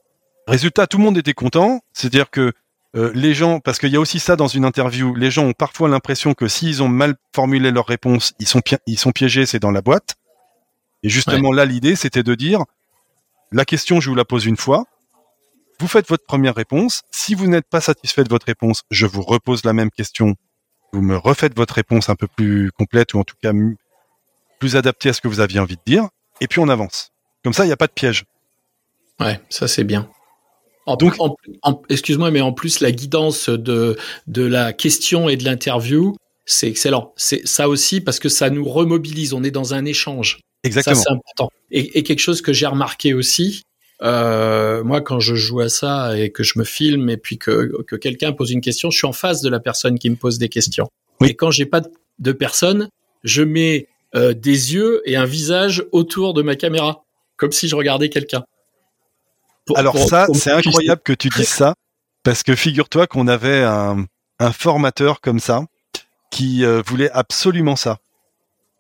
Résultat, tout le monde était content. C'est-à-dire que euh, les gens, parce qu'il y a aussi ça dans une interview, les gens ont parfois l'impression que s'ils ont mal formulé leur réponse, ils sont, ils sont piégés, c'est dans la boîte. Et justement là, l'idée, c'était de dire, la question, je vous la pose une fois. Vous faites votre première réponse. Si vous n'êtes pas satisfait de votre réponse, je vous repose la même question. Vous me refaites votre réponse un peu plus complète ou en tout cas plus adaptée à ce que vous aviez envie de dire. Et puis on avance. Comme ça, il n'y a pas de piège. Ouais, ça c'est bien. En, Donc, excuse-moi, mais en plus la guidance de de la question et de l'interview, c'est excellent. C'est ça aussi parce que ça nous remobilise. On est dans un échange. Exactement. Ça c'est important. Et, et, quelque chose que j'ai remarqué aussi, euh, moi, quand je joue à ça et que je me filme et puis que, que quelqu'un pose une question, je suis en face de la personne qui me pose des questions. Et quand j'ai pas de personne, je mets euh, des yeux et un visage autour de ma caméra, comme si je regardais quelqu'un. Alors ça, c'est incroyable que tu dises ça, parce que figure-toi qu'on avait un, un, formateur comme ça qui euh, voulait absolument ça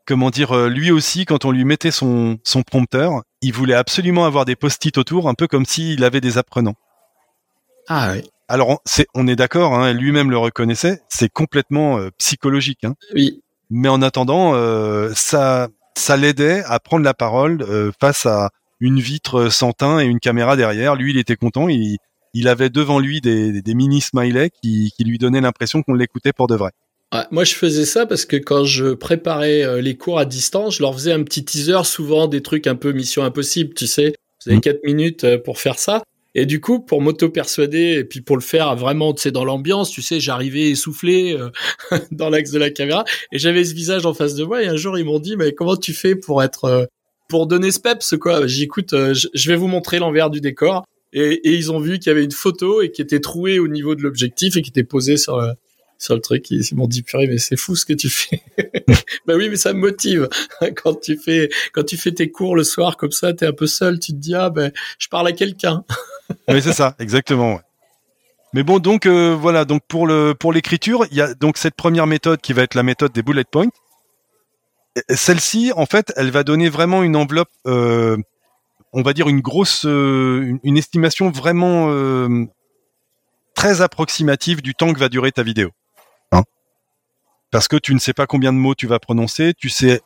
comment dire, euh, lui aussi, quand on lui mettait son, son prompteur, il voulait absolument avoir des post-it autour, un peu comme s'il avait des apprenants. Ah oui. Alors, on est d'accord, hein, lui-même le reconnaissait, c'est complètement euh, psychologique. Hein. Oui. Mais en attendant, euh, ça, ça l'aidait à prendre la parole face à une vitre sans teint et une caméra derrière. Lui, il était content. Il, il avait devant lui des, des mini smileys qui, qui lui donnaient l'impression qu'on l'écoutait pour de vrai moi, je faisais ça parce que quand je préparais euh, les cours à distance, je leur faisais un petit teaser, souvent des trucs un peu mission impossible, tu sais. Vous avez mmh. quatre minutes euh, pour faire ça. Et du coup, pour m'auto-persuader et puis pour le faire vraiment, tu sais, dans l'ambiance, tu sais, j'arrivais essoufflé euh, *laughs* dans l'axe de la caméra et j'avais ce visage en face de moi. Et un jour, ils m'ont dit, mais comment tu fais pour être, pour donner ce peps, quoi? J'écoute, je vais vous montrer l'envers du décor. Et, et, ils ont vu qu'il y avait une photo et qui était trouée au niveau de l'objectif et qui était posée sur sur le truc. Ils m'ont dit purée, mais c'est fou ce que tu fais. *laughs* bah oui, mais ça me motive. *laughs* quand tu fais, quand tu fais tes cours le soir comme ça, t'es un peu seul, tu te dis ah ben je parle à quelqu'un. *laughs* oui, c'est ça, exactement. Mais bon, donc euh, voilà, donc pour le pour l'écriture, il y a donc cette première méthode qui va être la méthode des bullet points. Celle-ci, en fait, elle va donner vraiment une enveloppe, euh, on va dire une grosse, euh, une, estimation vraiment très approximative du temps que va durer ta vidéo parce que tu ne sais pas combien de mots tu vas prononcer, tu sais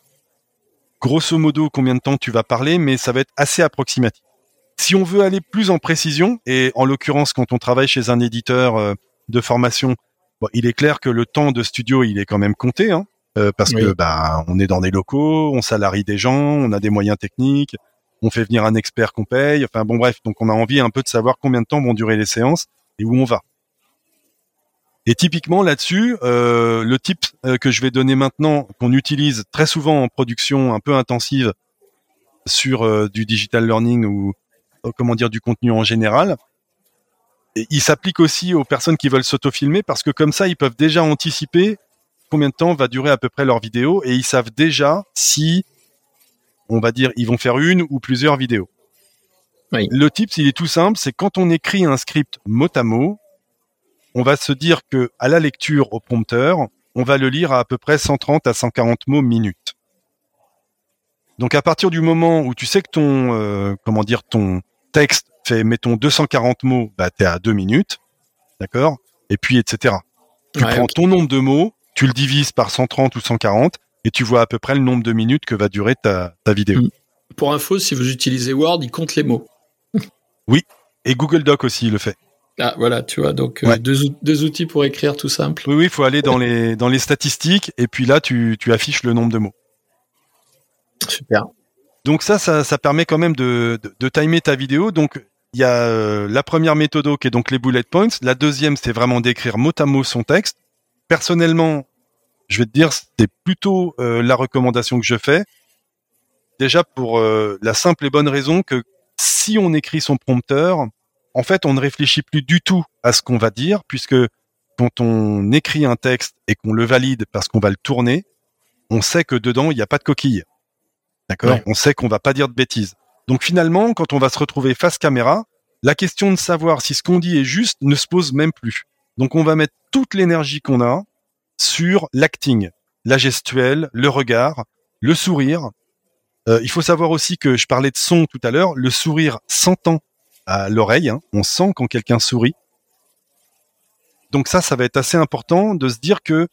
grosso modo combien de temps tu vas parler, mais ça va être assez approximatif. Si on veut aller plus en précision, et en l'occurrence quand on travaille chez un éditeur euh, de formation, il est clair que le temps de studio il est quand même compté, hein, euh, parce que bah on est dans des locaux, on salarie des gens, on a des moyens techniques, on fait venir un expert qu'on paye, enfin bon bref, donc on a envie un peu de savoir combien de temps vont durer les séances et où on va. Et typiquement là-dessus, euh, le type euh, que je vais donner maintenant, qu'on utilise très souvent en production un peu intensive sur euh, du digital learning ou comment dire du contenu en général, et il s'applique aussi aux personnes qui veulent s'autofilmer parce que comme ça, ils peuvent déjà anticiper combien de temps va durer à peu près leur vidéo et ils savent déjà si, on va dire, ils vont faire une ou plusieurs vidéos. Le type, il est tout simple, c'est quand on écrit un script mot à mot, on va se dire que à la lecture au prompteur, on va le lire à à peu près 130 à 140 mots minute. Donc à partir du moment où tu sais que ton euh, comment dire ton texte fait mettons 240 mots, bah t'es à 2 minutes, d'accord? Et puis etc. Tu prends ton nombre de mots, tu le divises par 130 ou 140 et tu vois à peu près le nombre de minutes que va durer ta, ta vidéo. Mm. Pour info, si vous utilisez Word, il compte les mots. oui, et Google Doc aussi le fait. Ah voilà, tu vois, donc euh, deux, outils pour écrire tout simple. Oui, oui, il faut aller dans les dans les statistiques et puis là tu, tu affiches le nombre de mots. Super. Donc ça, ça, ça permet quand même de, de, de timer ta vidéo. Donc il y a euh, la première méthode qui est donc les bullet points. La deuxième, c'est vraiment d'écrire mot à mot son texte. Personnellement, je vais te dire, c'est plutôt euh, la recommandation que je fais. Déjà pour euh, la simple et bonne raison que si on écrit son prompteur, en fait, on ne réfléchit plus du tout à ce qu'on va dire, puisque quand on écrit un texte et qu'on le valide parce qu'on va le tourner, on sait que dedans, il n'y a pas de coquille. D'accord On sait qu'on va pas dire de bêtises. Donc finalement, quand on va se retrouver face caméra, la question de savoir si ce qu'on dit est juste ne se pose même plus. Donc on va mettre toute l'énergie qu'on a sur l'acting, la gestuelle, le regard, le sourire. Euh, il faut savoir aussi que je parlais de son tout à l'heure, le sourire s'entend à l'oreille, hein. on sent quand quelqu'un sourit. Donc ça, ça va être assez important de se dire que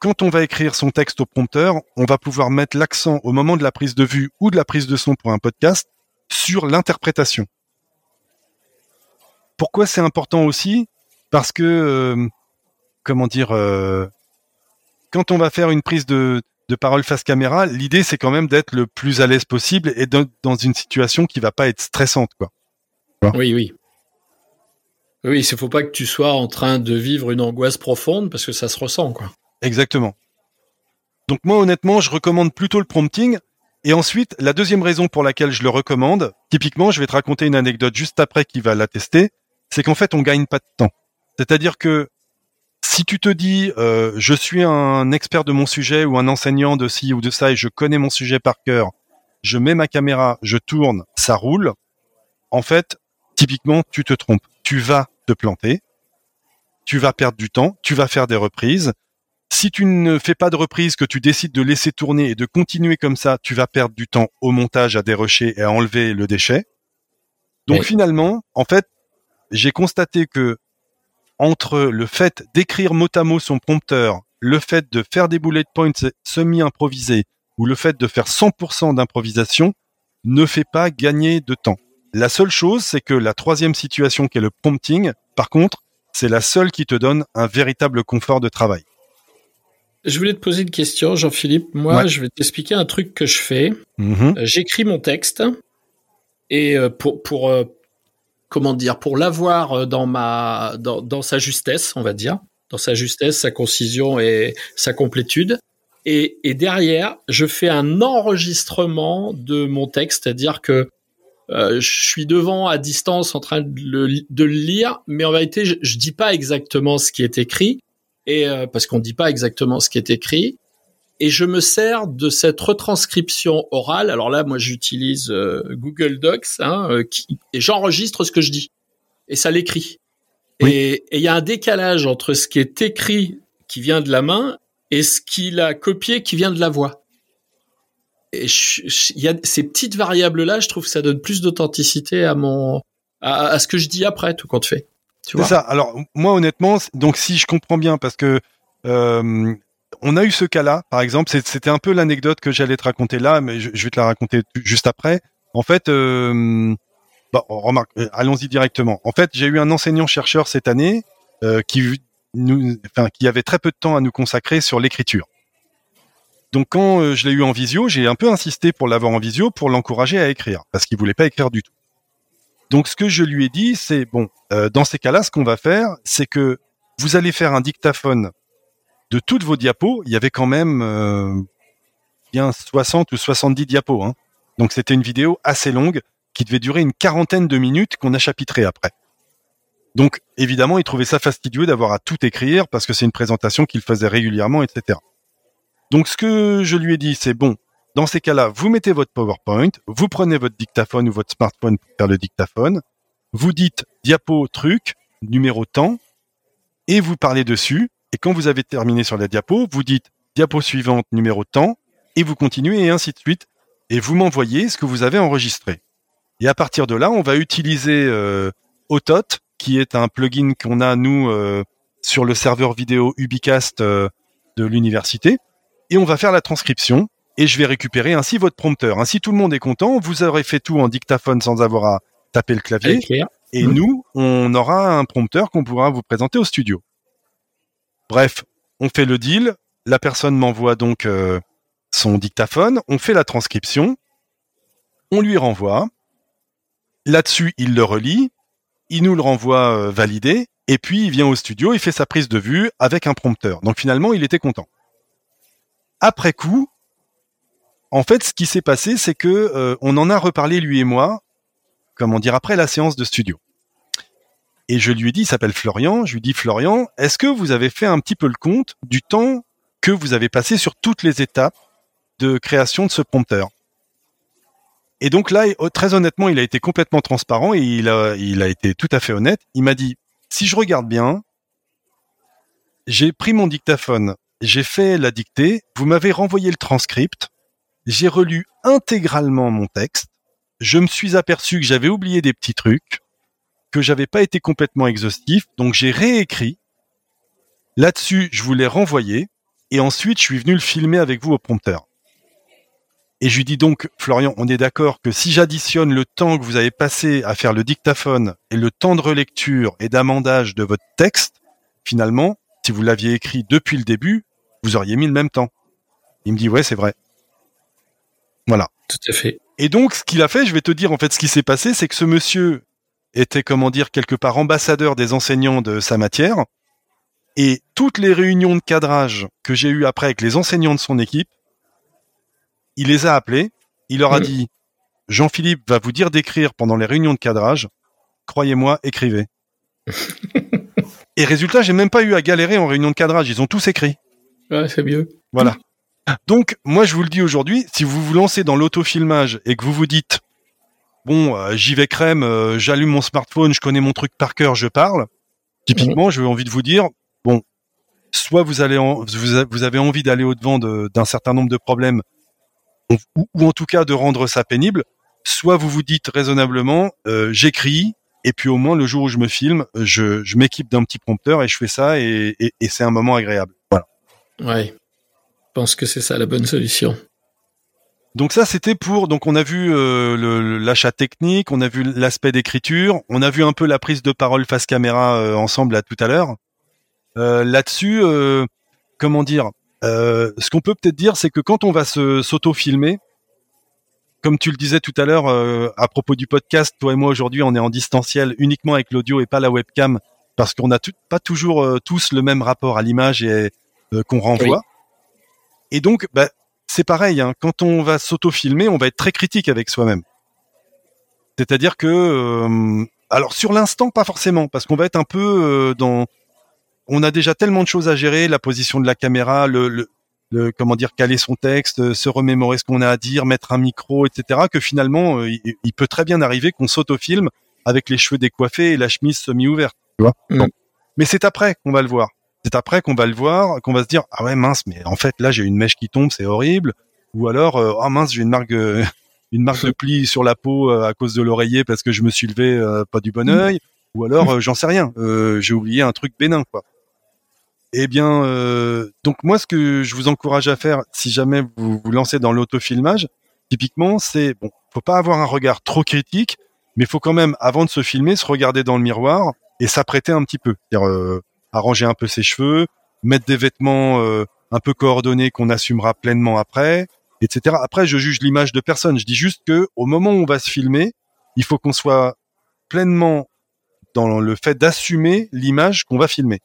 quand on va écrire son texte au prompteur, on va pouvoir mettre l'accent au moment de la prise de vue ou de la prise de son pour un podcast sur l'interprétation. Pourquoi c'est important aussi? Parce que, euh, comment dire, euh, quand on va faire une prise de, parole face caméra, l'idée c'est quand même d'être le plus à l'aise possible et dans une situation qui va pas être stressante, quoi. Oui, oui. Oui, il ne faut pas que tu sois en train de vivre une angoisse profonde parce que ça se ressent, quoi. Exactement. Donc moi, honnêtement, je recommande plutôt le prompting. Et ensuite, la deuxième raison pour laquelle je le recommande, typiquement, je vais te raconter une anecdote juste après qui va l'attester, c'est qu'en fait, on gagne pas de temps. C'est-à-dire que si tu te dis, euh, je suis un expert de mon sujet ou un enseignant de ci ou de ça et je connais mon sujet par cœur, je mets ma caméra, je tourne, ça roule. En fait, typiquement, tu te trompes. Tu vas te planter, tu vas perdre du temps, tu vas faire des reprises. Si tu ne fais pas de reprise, que tu décides de laisser tourner et de continuer comme ça, tu vas perdre du temps au montage, à dérocher et à enlever le déchet. Donc finalement, en fait, j'ai constaté que entre le fait d'écrire mot à mot son prompteur, le fait de faire des bullet points semi-improvisés ou le fait de faire 100% d'improvisation ne fait pas gagner de temps. La seule chose, c'est que la troisième situation qui est le prompting, par contre, c'est la seule qui te donne un véritable confort de travail. Je voulais te poser une question, Jean-Philippe. Moi, je vais t'expliquer un truc que je fais. Mm-hmm. Euh, j'écris mon texte et euh, pour pour euh, comment dire pour l'avoir dans ma dans, dans sa justesse, on va dire, dans sa justesse, sa concision et sa complétude. Et, et derrière, je fais un enregistrement de mon texte, c'est-à-dire que je suis devant à distance en train de le, de le lire, mais en vérité, je, je dis pas exactement ce qui est écrit, et euh, parce qu'on dit pas exactement ce qui est écrit. Et je me sers de cette retranscription orale. Alors là, moi, j'utilise euh, Google Docs, hein, qui, et j'enregistre ce que je dis, et ça l'écrit. Et il y a un décalage entre ce qui est écrit, qui vient de la main, et ce qu'il a copié, qui vient de la voix il y a ces petites variables là, je trouve que ça donne plus d'authenticité à mon à, ce que je dis après tout compte fait. C'est ça. Alors moi honnêtement, donc si je comprends bien, parce que euh, on a eu ce cas-là, par exemple, c'était un peu l'anecdote que j'allais te raconter là, mais je, vais te la raconter juste après. En fait, euh, bah, remarque, euh, allons-y directement. En fait, j'ai eu un enseignant chercheur cette année euh, qui nous, enfin, qui avait très peu de temps à nous consacrer sur l'écriture. Donc quand euh, je l'ai eu en visio, j'ai un peu insisté pour l'avoir en visio pour l'encourager à écrire parce qu'il voulait pas écrire du tout. Donc ce que je lui ai dit, c'est bon, euh, dans ces cas-là, ce qu'on va faire, c'est que vous allez faire un dictaphone de toutes vos diapos. Il y avait quand même euh, bien 60 ou 70 diapos. Hein. Donc c'était une vidéo assez longue qui devait durer une quarantaine de minutes qu'on a chapitré après. Donc évidemment, il trouvait ça fastidieux d'avoir à tout écrire parce que c'est une présentation qu'il faisait régulièrement, etc. Donc ce que je lui ai dit, c'est bon, dans ces cas-là, vous mettez votre PowerPoint, vous prenez votre dictaphone ou votre smartphone pour faire le dictaphone, vous dites diapo truc, numéro temps, et vous parlez dessus. Et quand vous avez terminé sur la diapo, vous dites diapo suivante, numéro temps, et vous continuez et ainsi de suite. Et vous m'envoyez ce que vous avez enregistré. Et à partir de là, on va utiliser euh, Autot, qui est un plugin qu'on a nous euh, sur le serveur vidéo Ubicast euh, de l'université et on va faire la transcription et je vais récupérer ainsi votre prompteur. Ainsi tout le monde est content, vous aurez fait tout en dictaphone sans avoir à taper le clavier. Et nous, on aura un prompteur qu'on pourra vous présenter au studio. Bref, on fait le deal. La personne m'envoie donc euh, son dictaphone. On fait la transcription. On lui renvoie. Là-dessus, il le relit. Il nous le renvoie euh, validé. Et puis, il vient au studio, il fait sa prise de vue avec un prompteur. Donc finalement, il était content. Après coup, en fait, ce qui s'est passé, c'est que euh, on en a reparlé lui et moi, comment dire, après la séance de studio. Et je lui ai dit, il s'appelle Florian, je lui dis Florian, est-ce que vous avez fait un petit peu le compte du temps que vous avez passé sur toutes les étapes de création de ce prompteur? Et donc là, très honnêtement, il a été complètement transparent et il a été tout à fait honnête. Il m'a dit, si je regarde bien, j'ai pris mon dictaphone, j'ai fait la dictée, vous m'avez renvoyé le transcript, j'ai relu intégralement mon texte, je me suis aperçu que j'avais oublié des petits trucs, que j'avais pas été complètement exhaustif, donc j'ai réécrit. Là-dessus, je voulais renvoyer, et ensuite je suis venu le filmer avec vous au prompteur. Et je lui dis donc, Florian, on est d'accord que si j'additionne le temps que vous avez passé à faire le dictaphone et le temps de relecture et d'amendage de votre texte, finalement, si vous l'aviez écrit depuis le début, vous auriez mis le même temps. Il me dit, ouais, c'est vrai. Voilà. Tout à fait. Et donc, ce qu'il a fait, je vais te dire, en fait, ce qui s'est passé, c'est que ce monsieur était, comment dire, quelque part ambassadeur des enseignants de sa matière. Et toutes les réunions de cadrage que j'ai eues après avec les enseignants de son équipe, il les a appelés, il leur a dit Jean-Philippe va vous dire d'écrire pendant les réunions de cadrage. Croyez-moi, écrivez. *laughs* Et résultat, j'ai même pas eu à galérer en réunion de cadrage. Ils ont tous écrit. Ouais, c'est mieux. Voilà. Donc, moi, je vous le dis aujourd'hui, si vous vous lancez dans l'autofilmage et que vous vous dites, bon, euh, j'y vais crème, euh, j'allume mon smartphone, je connais mon truc par cœur, je parle. Typiquement, j'ai envie de vous dire, bon, soit vous allez, vous, avez envie d'aller au devant d'un certain nombre de problèmes ou, en tout cas de rendre ça pénible, soit vous vous dites raisonnablement, euh, j'écris, et puis au moins le jour où je me filme, je, m'équipe d'un petit prompteur et je fais ça, et c'est un moment agréable. Ouais, je pense que c'est ça la bonne solution. Donc ça, c'était pour. Donc on a vu euh, l'achat technique, on a vu l'aspect d'écriture, on a vu un peu la prise de parole face caméra euh, ensemble à tout à l'heure. Euh, Là-dessus, euh, comment dire euh, ce qu'on peut peut-être dire, c'est que quand on va s'auto-filmer, comme tu le disais tout à l'heure euh, à propos du podcast, toi et moi aujourd'hui, on est en distanciel uniquement avec l'audio et pas la webcam, parce qu'on n'a pas toujours tous le même rapport à l'image et qu'on renvoie. Et donc, bah, c'est pareil. Hein, quand on va s'auto-filmer, on va être très critique avec soi-même. C'est-à-dire que, alors sur l'instant, pas forcément, parce qu'on va être un peu dans on a déjà tellement de choses à gérer, la position de la caméra, le, le, comment dire, caler son texte, euh, se remémorer ce qu'on a à dire, mettre un micro, etc. Que finalement, euh, il, peut très bien arriver qu'on saute-au-film avec les cheveux décoiffés et la chemise semi-ouverte. Tu vois. Mais c'est après qu'on va le voir. C'est après qu'on va le voir, qu'on va se dire ah ouais mince, mais en fait là j'ai une mèche qui tombe, c'est horrible. Ou alors euh, ah mince j'ai une marque *laughs* une marque de pli sur la peau à cause de l'oreiller parce que je me suis levé pas du bon mm. oeil. Ou alors j'en sais rien, j'ai oublié un truc bénin quoi. Eh bien, euh, donc moi, ce que je vous encourage à faire, si jamais vous vous lancez dans l'autofilmage, typiquement, c'est bon, faut pas avoir un regard trop critique, mais faut quand même, avant de se filmer, se regarder dans le miroir et s'apprêter un petit peu, euh, arranger un peu ses cheveux, mettre des vêtements euh, un peu coordonnés qu'on assumera pleinement après, etc. Après, je juge l'image de personne. Je dis juste que au moment où on va se filmer, il faut qu'on soit pleinement dans le fait d'assumer l'image qu'on va filmer.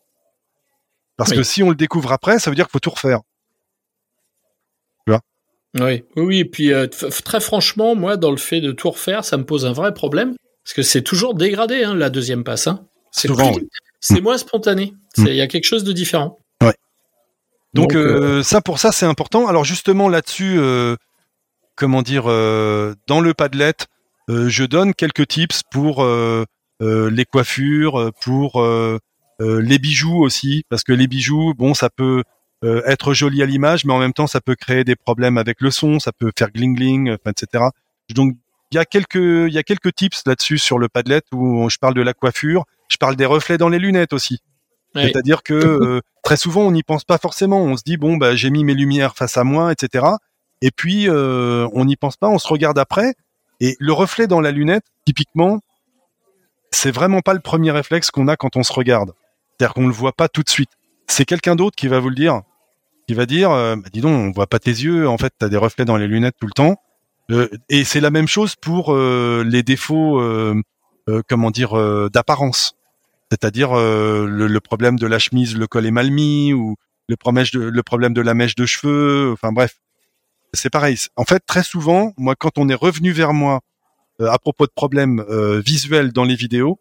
Parce que si on le découvre après, ça veut dire qu'il faut tout refaire. Tu vois? Oui, oui. Et puis euh, très franchement, moi, dans le fait de tout refaire, ça me pose un vrai problème parce que c'est toujours dégradé hein, la deuxième passe. Hein. C'est c'est moins spontané. Mm. Il y a quelque chose de différent. Ouais. Donc, euh, euh, ça, pour ça, c'est important. Alors justement là-dessus, comment dire, dans le Padlet, je donne quelques tips pour les coiffures, pour euh, les bijoux aussi, parce que les bijoux, bon, ça peut euh, être joli à l'image, mais en même temps, ça peut créer des problèmes avec le son, ça peut faire gling gling, etc. Donc, il y a quelques, il y a quelques tips là-dessus sur le Padlet où je parle de la coiffure, je parle des reflets dans les lunettes aussi. C'est-à-dire que euh, très souvent, on n'y pense pas forcément. On se dit bon, bah, j'ai mis mes lumières face à moi, etc. Et puis, on n'y pense pas. On se regarde après. Et le reflet dans la lunette, typiquement, c'est vraiment pas le premier réflexe qu'on a quand on se regarde. C'est-à-dire qu'on le voit pas tout de suite. C'est quelqu'un d'autre qui va vous le dire, qui va dire, euh, bah, dis donc, on voit pas tes yeux, en fait, tu as des reflets dans les lunettes tout le temps. Euh, et c'est la même chose pour euh, les défauts, comment dire, d'apparence. C'est-à-dire le, problème de la chemise, le col est mal mis, ou le problème de, le problème de la mèche de cheveux. Enfin bref, c'est pareil. En fait, très souvent, moi, quand on est revenu vers moi à propos de problèmes visuels dans les vidéos,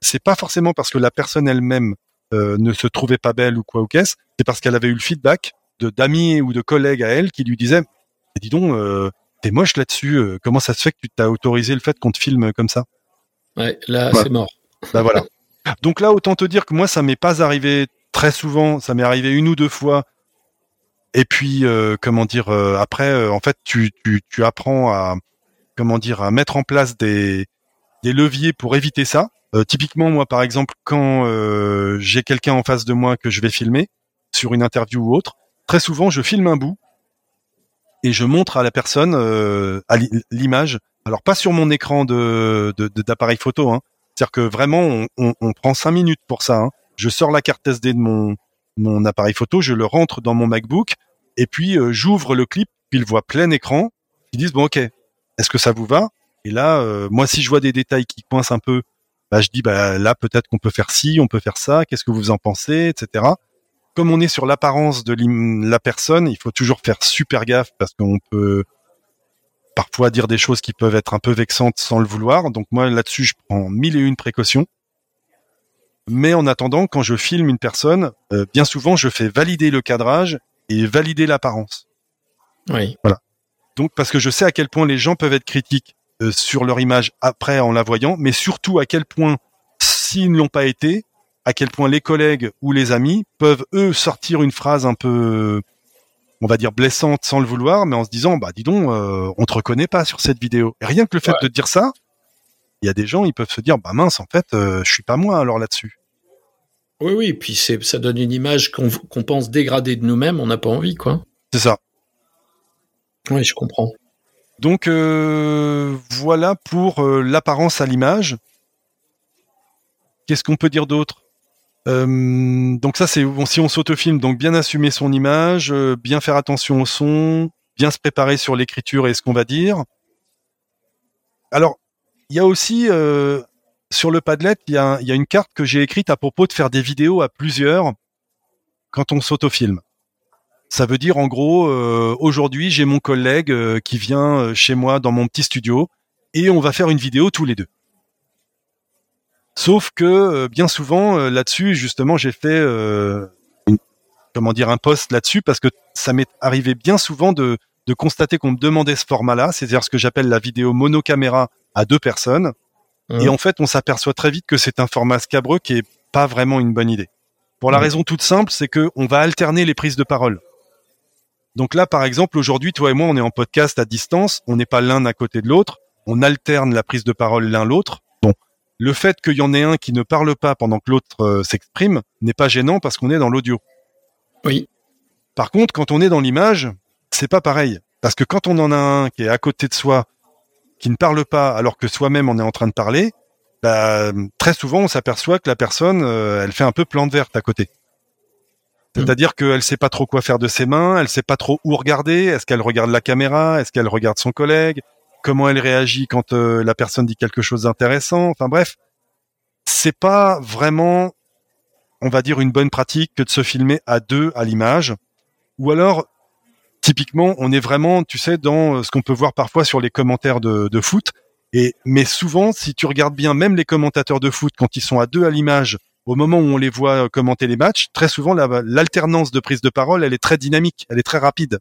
c'est pas forcément parce que la personne elle-même euh, ne se trouvait pas belle ou quoi ou qu'est-ce, c'est parce qu'elle avait eu le feedback de d'amis ou de collègues à elle qui lui disaient dis donc euh, t'es moche là-dessus, euh, comment ça se fait que tu t'as autorisé le fait qu'on te filme comme ça? Ouais, là c'est mort. Bah voilà. Donc là autant te dire que moi ça m'est pas arrivé très souvent, ça m'est arrivé une ou deux fois. Et puis comment dire après en fait tu, tu tu apprends à comment dire à mettre en place des des leviers pour éviter ça euh, typiquement, moi, par exemple, quand euh, j'ai quelqu'un en face de moi que je vais filmer sur une interview ou autre, très souvent, je filme un bout et je montre à la personne euh, à l'image. Alors pas sur mon écran de d'appareil photo, hein. C'est-à-dire que vraiment, on, prend cinq minutes pour ça. Hein. Je sors la carte SD de mon appareil photo, je le rentre dans mon MacBook et puis j'ouvre le clip, puis il voit plein écran. Ils disent bon ok, est-ce que ça vous va? Et là, moi, si je vois des détails qui coincent un peu bah, je dis bah là peut-être qu'on peut faire ci, on peut faire ça, qu'est-ce que vous en pensez, etc. Comme on est sur l'apparence de la personne, il faut toujours faire super gaffe parce qu'on peut parfois dire des choses qui peuvent être un peu vexantes sans le vouloir. Donc moi là-dessus, je prends mille et une précautions. Mais en attendant, quand je filme une personne, euh, bien souvent, je fais valider le cadrage et valider l'apparence. Oui. Voilà. Donc parce que je sais à quel point les gens peuvent être critiques euh, sur leur image après en la voyant, mais surtout à quel point, s'ils ne l'ont pas été, à quel point les collègues ou les amis peuvent eux sortir une phrase un peu, on va dire blessante sans le vouloir, mais en se disant bah dis donc, euh, on te reconnaît pas sur cette vidéo. Et rien que le fait de dire ça, il y a des gens, ils peuvent se dire bah mince, en fait, euh, je suis pas moi alors là-dessus. Oui, oui, puis c'est, ça donne une image qu'on, qu'on pense dégrader de nous-mêmes, on n'a pas envie, quoi. C'est ça. Oui, je comprends. Donc euh, voilà pour euh, l'apparence à l'image. Qu'est-ce qu'on peut dire d'autre? Euh, Donc ça c'est bon, si on s'autofilme, donc bien assumer son image, bien faire attention au son, bien se préparer sur l'écriture et ce qu'on va dire. Alors il y a aussi sur le Padlet, il y a, y a une carte que j'ai écrite à propos de faire des vidéos à plusieurs quand on s'autofilme. Ça veut dire en gros, euh, aujourd'hui j'ai mon collègue euh, qui vient euh, chez moi dans mon petit studio et on va faire une vidéo tous les deux. Sauf que bien souvent là-dessus, justement, j'ai fait comment dire un post là-dessus parce que ça m'est arrivé bien souvent de, de constater qu'on me demandait ce format-là, c'est-à-dire ce que j'appelle la vidéo monocaméra à deux personnes. Et en fait, on s'aperçoit très vite que c'est un format scabreux qui est pas vraiment une bonne idée. Pour la raison toute simple, c'est que on va alterner les prises de parole. Donc là, par exemple, aujourd'hui, toi et moi, on est en podcast à distance, on n'est pas l'un à côté de l'autre, on alterne la prise de parole l'un l'autre. Le fait qu'il y en ait un qui ne parle pas pendant que l'autre euh, s'exprime n'est pas gênant parce qu'on est dans l'audio. Oui. Par contre, quand on est dans l'image, c'est pas pareil. Parce que quand on en a un qui est à côté de soi, qui ne parle pas alors que soi-même on est en train de parler, bah, très souvent on s'aperçoit que la personne, euh, elle fait un peu plante verte à côté. C'est-à-dire qu'elle sait pas trop quoi faire de ses mains, elle sait pas trop où regarder. Est-ce qu'elle regarde la caméra? Est-ce qu'elle regarde son collègue? Comment elle réagit quand euh, la personne dit quelque chose d'intéressant Enfin bref, c'est pas vraiment, on va dire, une bonne pratique que de se filmer à deux à l'image. Ou alors, typiquement, on est vraiment, tu sais, dans euh, ce qu'on peut voir parfois sur les commentaires de, de foot. Et mais souvent, si tu regardes bien, même les commentateurs de foot, quand ils sont à deux à l'image au moment où on les voit commenter les matchs, très souvent l'alternance de prise de parole, elle est très dynamique, elle est très rapide.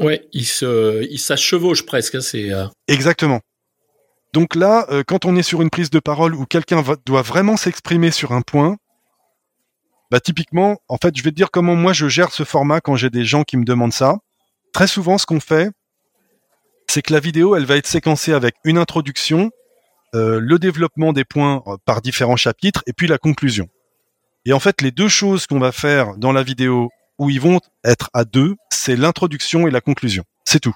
Ouais, il se, il presque. Hein, c'est euh. exactement. Donc là, euh, quand on est sur une prise de parole où quelqu'un doit vraiment s'exprimer sur un point, bah typiquement, en fait, je vais te dire comment moi je gère ce format quand j'ai des gens qui me demandent ça. Très souvent, ce qu'on fait, c'est que la vidéo, elle va être séquencée avec une introduction, euh, le développement des points par différents chapitres et puis la conclusion. Et en fait, les deux choses qu'on va faire dans la vidéo où ils vont être à deux, c'est l'introduction et la conclusion. C'est tout.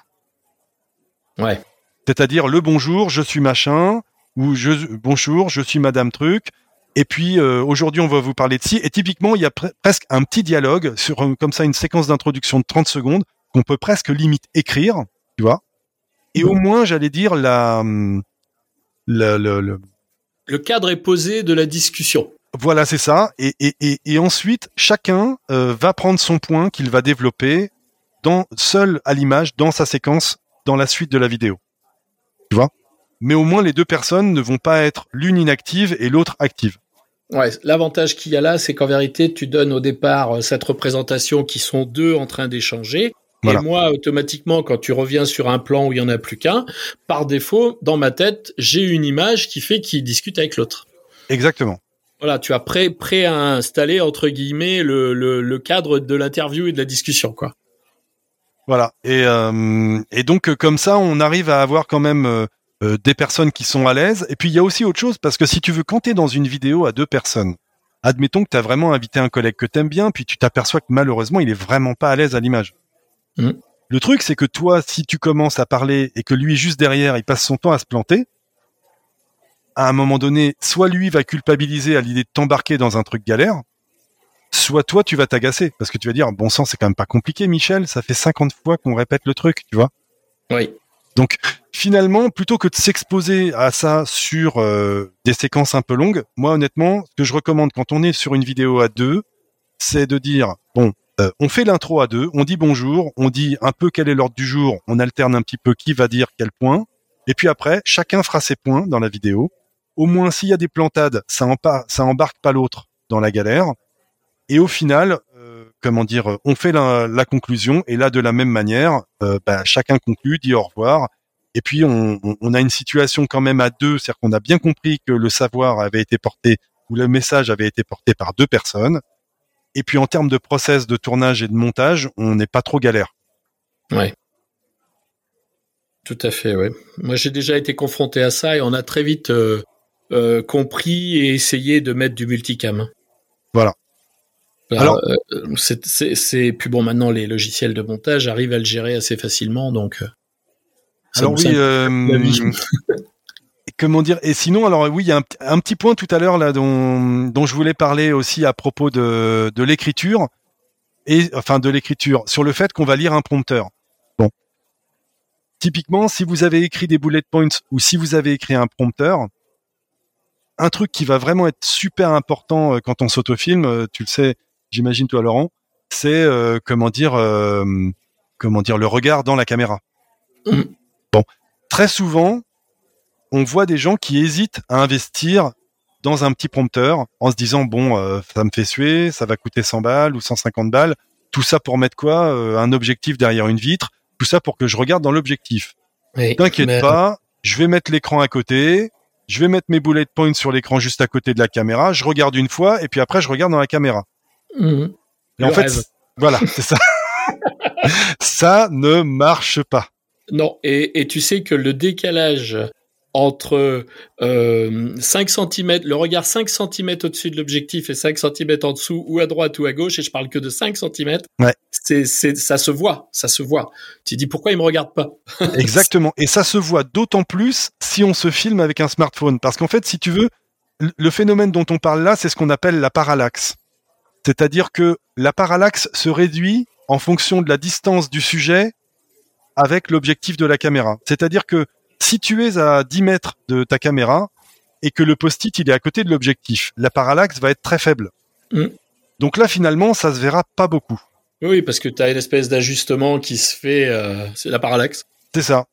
Ouais. C'est-à-dire le bonjour, je suis machin, ou je bonjour, je suis Madame Truc. Et puis euh, aujourd'hui, on va vous parler de ci. Et typiquement, il y a presque un petit dialogue sur comme ça une séquence d'introduction de 30 secondes qu'on peut presque limite écrire, tu vois. Et au moins, j'allais dire la hum, le, le cadre est posé de la discussion. Voilà, c'est ça. Et, et, et, et, ensuite, chacun euh, va prendre son point qu'il va développer dans seul à l'image, dans sa séquence, dans la suite de la vidéo. Tu vois? Mais au moins, les deux personnes ne vont pas être l'une inactive et l'autre active. Ouais, l'avantage qu'il y a là, c'est qu'en vérité, tu donnes au départ euh, cette représentation qui sont deux en train d'échanger. Et moi, automatiquement, quand tu reviens sur un plan où il y en a plus qu'un, par défaut, dans ma tête, j'ai une image qui fait qu'il discute avec l'autre. Exactement. Voilà, tu as prêt, prêt à installer entre guillemets le, le, le cadre de l'interview et de la discussion, quoi. Voilà. Et, euh, et donc comme ça, on arrive à avoir quand même euh, euh, des personnes qui sont à l'aise. Et puis il y a aussi autre chose parce que si tu veux quand es dans une vidéo à deux personnes, admettons que tu as vraiment invité un collègue que t'aimes bien, puis tu t'aperçois que malheureusement il est vraiment pas à l'aise à l'image. Mmh. Le truc, c'est que toi, si tu commences à parler et que lui juste derrière, il passe son temps à se planter, à un moment donné, soit lui va culpabiliser à l'idée de t'embarquer dans un truc galère, soit toi tu vas t'agacer parce que tu vas dire bon sang c'est quand même pas compliqué Michel, ça fait 50 fois qu'on répète le truc, tu vois. Oui. Donc finalement, plutôt que de s'exposer à ça sur euh, des séquences un peu longues, moi honnêtement, ce que je recommande quand on est sur une vidéo à deux, c'est de dire bon, euh, on fait l'intro à deux, on dit bonjour, on dit un peu quel est l'ordre du jour, on alterne un petit peu qui va dire quel point, et puis après chacun fera ses points dans la vidéo au moins s'il y a des plantades, ça, en ça embarque pas l'autre dans la galère. Et au final, euh, comment dire, on fait la, conclusion et là de la même manière, euh, bah, chacun conclut, dit au revoir. Et puis on, a une situation quand même à deux, c'est-à-dire qu'on a bien compris que le savoir avait été porté ou le message avait été porté par deux personnes. Et puis en termes de process de tournage et de montage, on n'est pas trop galère. Ouais. Tout à fait, ouais. Moi, j'ai déjà été confronté à ça et on a très vite euh, euh, compris et essayé de mettre du multicam. Voilà. Alors, euh, c'est puis bon maintenant les logiciels de montage arrivent à le gérer assez facilement donc. Euh, alors oui. *laughs* comment dire Et sinon, alors oui, il y a un, petit point tout à l'heure là dont, dont je voulais parler aussi à propos de, de l'écriture et enfin de l'écriture sur le fait qu'on va lire un prompteur. Bon, typiquement, si vous avez écrit des bullet points ou si vous avez écrit un prompteur, un truc qui va vraiment être super important euh, quand on s'autofilme, euh, tu le sais, j'imagine toi Laurent, c'est euh, comment dire comment dire le regard dans la caméra. Mm. Bon, très souvent, on voit des gens qui hésitent à investir dans un petit prompteur en se disant bon, ça me fait suer, ça va coûter 100 balles ou 150 balles, tout ça pour mettre quoi Un objectif derrière une vitre, tout ça pour que je regarde dans l'objectif. T'inquiète pas, je vais mettre l'écran à côté, je vais mettre mes bullet points sur l'écran juste à côté de la caméra, je regarde une fois et puis après je regarde dans la caméra. Mmh. Et en fait, voilà, c'est ça. *laughs* ça ne marche pas. Non, et, et, tu sais que le décalage entre euh, 5 cm, le regard 5 cm au-dessus de l'objectif et 5 cm en dessous, ou à droite ou à gauche, et je parle que de 5 cm, ouais. c'est, c'est, ça se voit, ça se voit. Tu dis pourquoi il me regarde pas? *laughs* Exactement, et ça se voit d'autant plus si on se filme avec un smartphone, parce qu'en fait, si tu veux, le phénomène dont on parle là, c'est ce qu'on appelle la parallaxe. C'est-à-dire que la parallaxe se réduit en fonction de la distance du sujet avec l'objectif de la caméra. C'est-à-dire que si tu es à 10 mètres de ta caméra et que le post-it il est à côté de l'objectif, la parallaxe va être très faible. Mm. Donc là finalement ça se verra pas beaucoup. Oui, parce que tu as une espèce d'ajustement qui se fait, euh, c'est la parallaxe. C'est ça.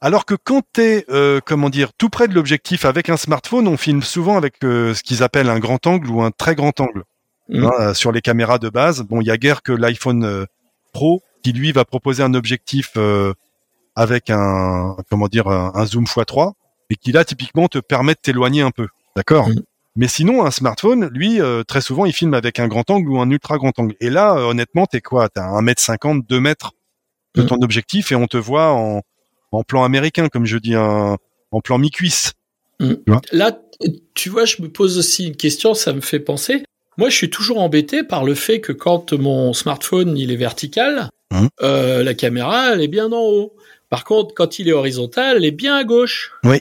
Alors que quand tu es, euh, comment dire, tout près de l'objectif avec un smartphone, on filme souvent avec euh, ce qu'ils appellent un grand angle ou un très grand angle. Mm. Hein, sur les caméras de base, bon, il y a guère que l'iPhone Pro qui lui va proposer un objectif avec un comment dire un, zoom x3 et qui là typiquement te permet de t'éloigner un peu. D'accord? Mm. Mais sinon un smartphone, lui euh, très souvent il filme avec un grand angle ou un ultra grand angle. Et là euh, honnêtement, t'es quoi? T'as un mètre cinquante, deux mètres de mm. ton objectif et on te voit en, en plan américain comme je dis un, en plan mi-cuisse. Mm. Là, tu vois, je me pose aussi une question, ça me fait penser. Moi, je suis toujours embêté par le fait que quand mon smartphone il est vertical, euh, la caméra elle est bien en haut. Par contre, quand il est horizontal, il est bien à gauche. Oui.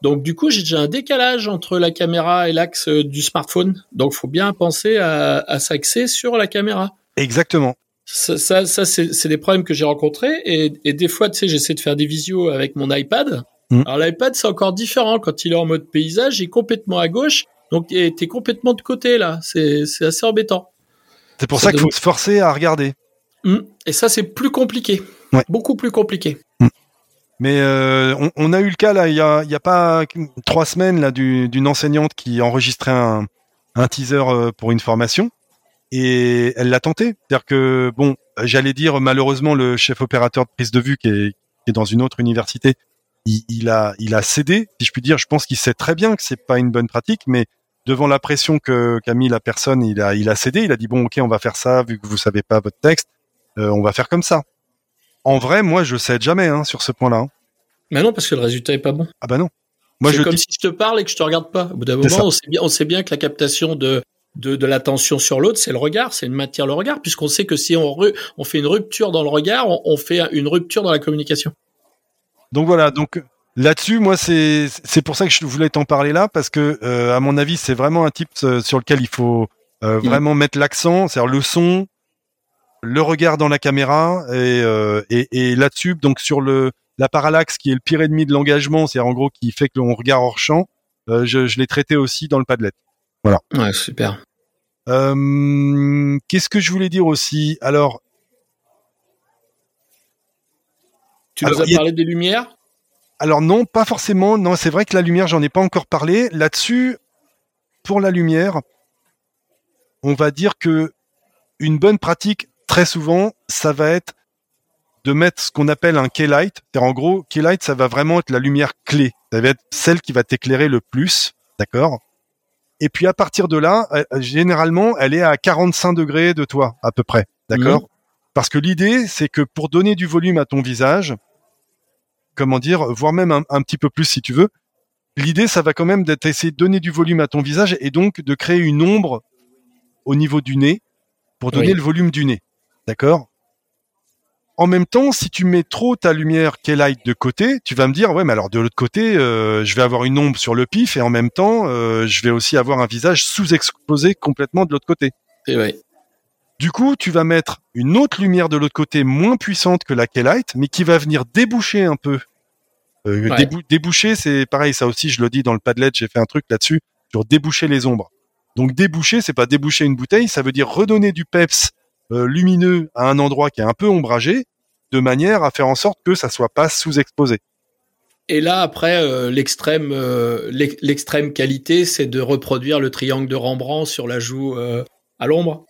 Donc du coup, j'ai déjà un décalage entre la caméra et l'axe du smartphone. Donc faut bien penser à, à s'axer sur la caméra. Exactement. Ça, ça, ça c'est des problèmes que j'ai rencontrés et, et, des fois, tu sais, j'essaie de faire des visios avec mon iPad. Mmh. Alors l'iPad, c'est encore différent quand il est en mode paysage, il est complètement à gauche, donc t'es complètement de côté là. C'est assez embêtant. C'est pour ça, qu'il faut se forcer à regarder. Mmh. Et ça, c'est plus compliqué. Ouais. Beaucoup plus compliqué. Mmh. Mais euh, on, on, a eu le cas là, il y a, y a pas trois semaines là d'une enseignante qui enregistrait un, un teaser euh, pour une formation et elle l'a tenté. C'est-à-dire que bon, j'allais dire malheureusement le chef opérateur de prise de vue qui est, qui est dans une autre université, il, il, a il a cédé, si je puis dire. Je pense qu'il sait très bien que c'est pas une bonne pratique, mais devant la pression que qu'a mis la personne, il a il a cédé. Il a dit bon ok, on va faire ça vu que vous savez pas votre texte, euh, on va faire comme ça. En vrai, moi je cède jamais hein, sur ce point-là. Hein. Mais non, parce que le résultat est pas bon. Ah bah non. Moi, je comme si je te parle et que je te regarde pas. Au bout d'un moment, on sait bien, on sait bien que la captation de de, de l'attention sur l'autre, c'est le regard, c'est une matière le regard, puisqu'on sait que si on, on fait une rupture dans le regard, on, on, fait une rupture dans la communication. Donc voilà, donc là-dessus, moi, c'est c'est pour ça que je voulais t'en parler là, parce que euh, à mon avis, c'est vraiment un type euh, sur lequel il faut euh, mm. vraiment mettre l'accent, c'est-à-dire le son, le regard dans la caméra, et, euh, et, et là-dessus, donc sur le la parallaxe qui est le pire ennemi de l'engagement, c'est-à-dire en gros qui fait que l'on regarde hors champ, euh, je, je l'ai traité aussi dans le Padlet. Voilà. Ouais, super. Euh, Qu'est-ce que je voulais dire aussi? Alors, tu nous as parlé des lumières? Alors non, pas forcément. Non, c'est vrai que la lumière, j'en ai pas encore parlé. Là-dessus, pour la lumière, on va dire que une bonne pratique, très souvent, ça va être de mettre ce qu'on appelle un key-light. En gros, key-light, ça va vraiment être la lumière clé. Ça va être celle qui va t'éclairer le plus, d'accord? Et puis à partir de là, généralement, elle est à 45 degrés de toi, à peu près. D'accord? Mmh. Parce que l'idée, c'est que pour donner du volume à ton visage, comment dire, voire même un, petit peu plus si tu veux, l'idée, ça va quand même d'être essayer de donner du volume à ton visage et donc de créer une ombre au niveau du nez pour donner le volume du nez. D'accord en même temps, si tu mets trop ta lumière light de côté, tu vas me dire ouais, mais alors de l'autre côté, euh, je vais avoir une ombre sur le pif et en même temps, euh, je vais aussi avoir un visage sous-exposé complètement de l'autre côté. Et ouais. Du coup, tu vas mettre une autre lumière de l'autre côté moins puissante que la light, mais qui va venir déboucher un peu. Euh, déboucher, c'est pareil, ça aussi, je le dis dans le Padlet, j'ai fait un truc là-dessus sur déboucher les ombres. Donc déboucher, c'est pas déboucher une bouteille, ça veut dire redonner du peps lumineux à un endroit qui est un peu ombragé, de manière à faire en sorte que ça soit pas sous-exposé. Et là, après, euh, l'extrême euh, l'extrême qualité, c'est de reproduire le triangle de Rembrandt sur la joue à l'ombre.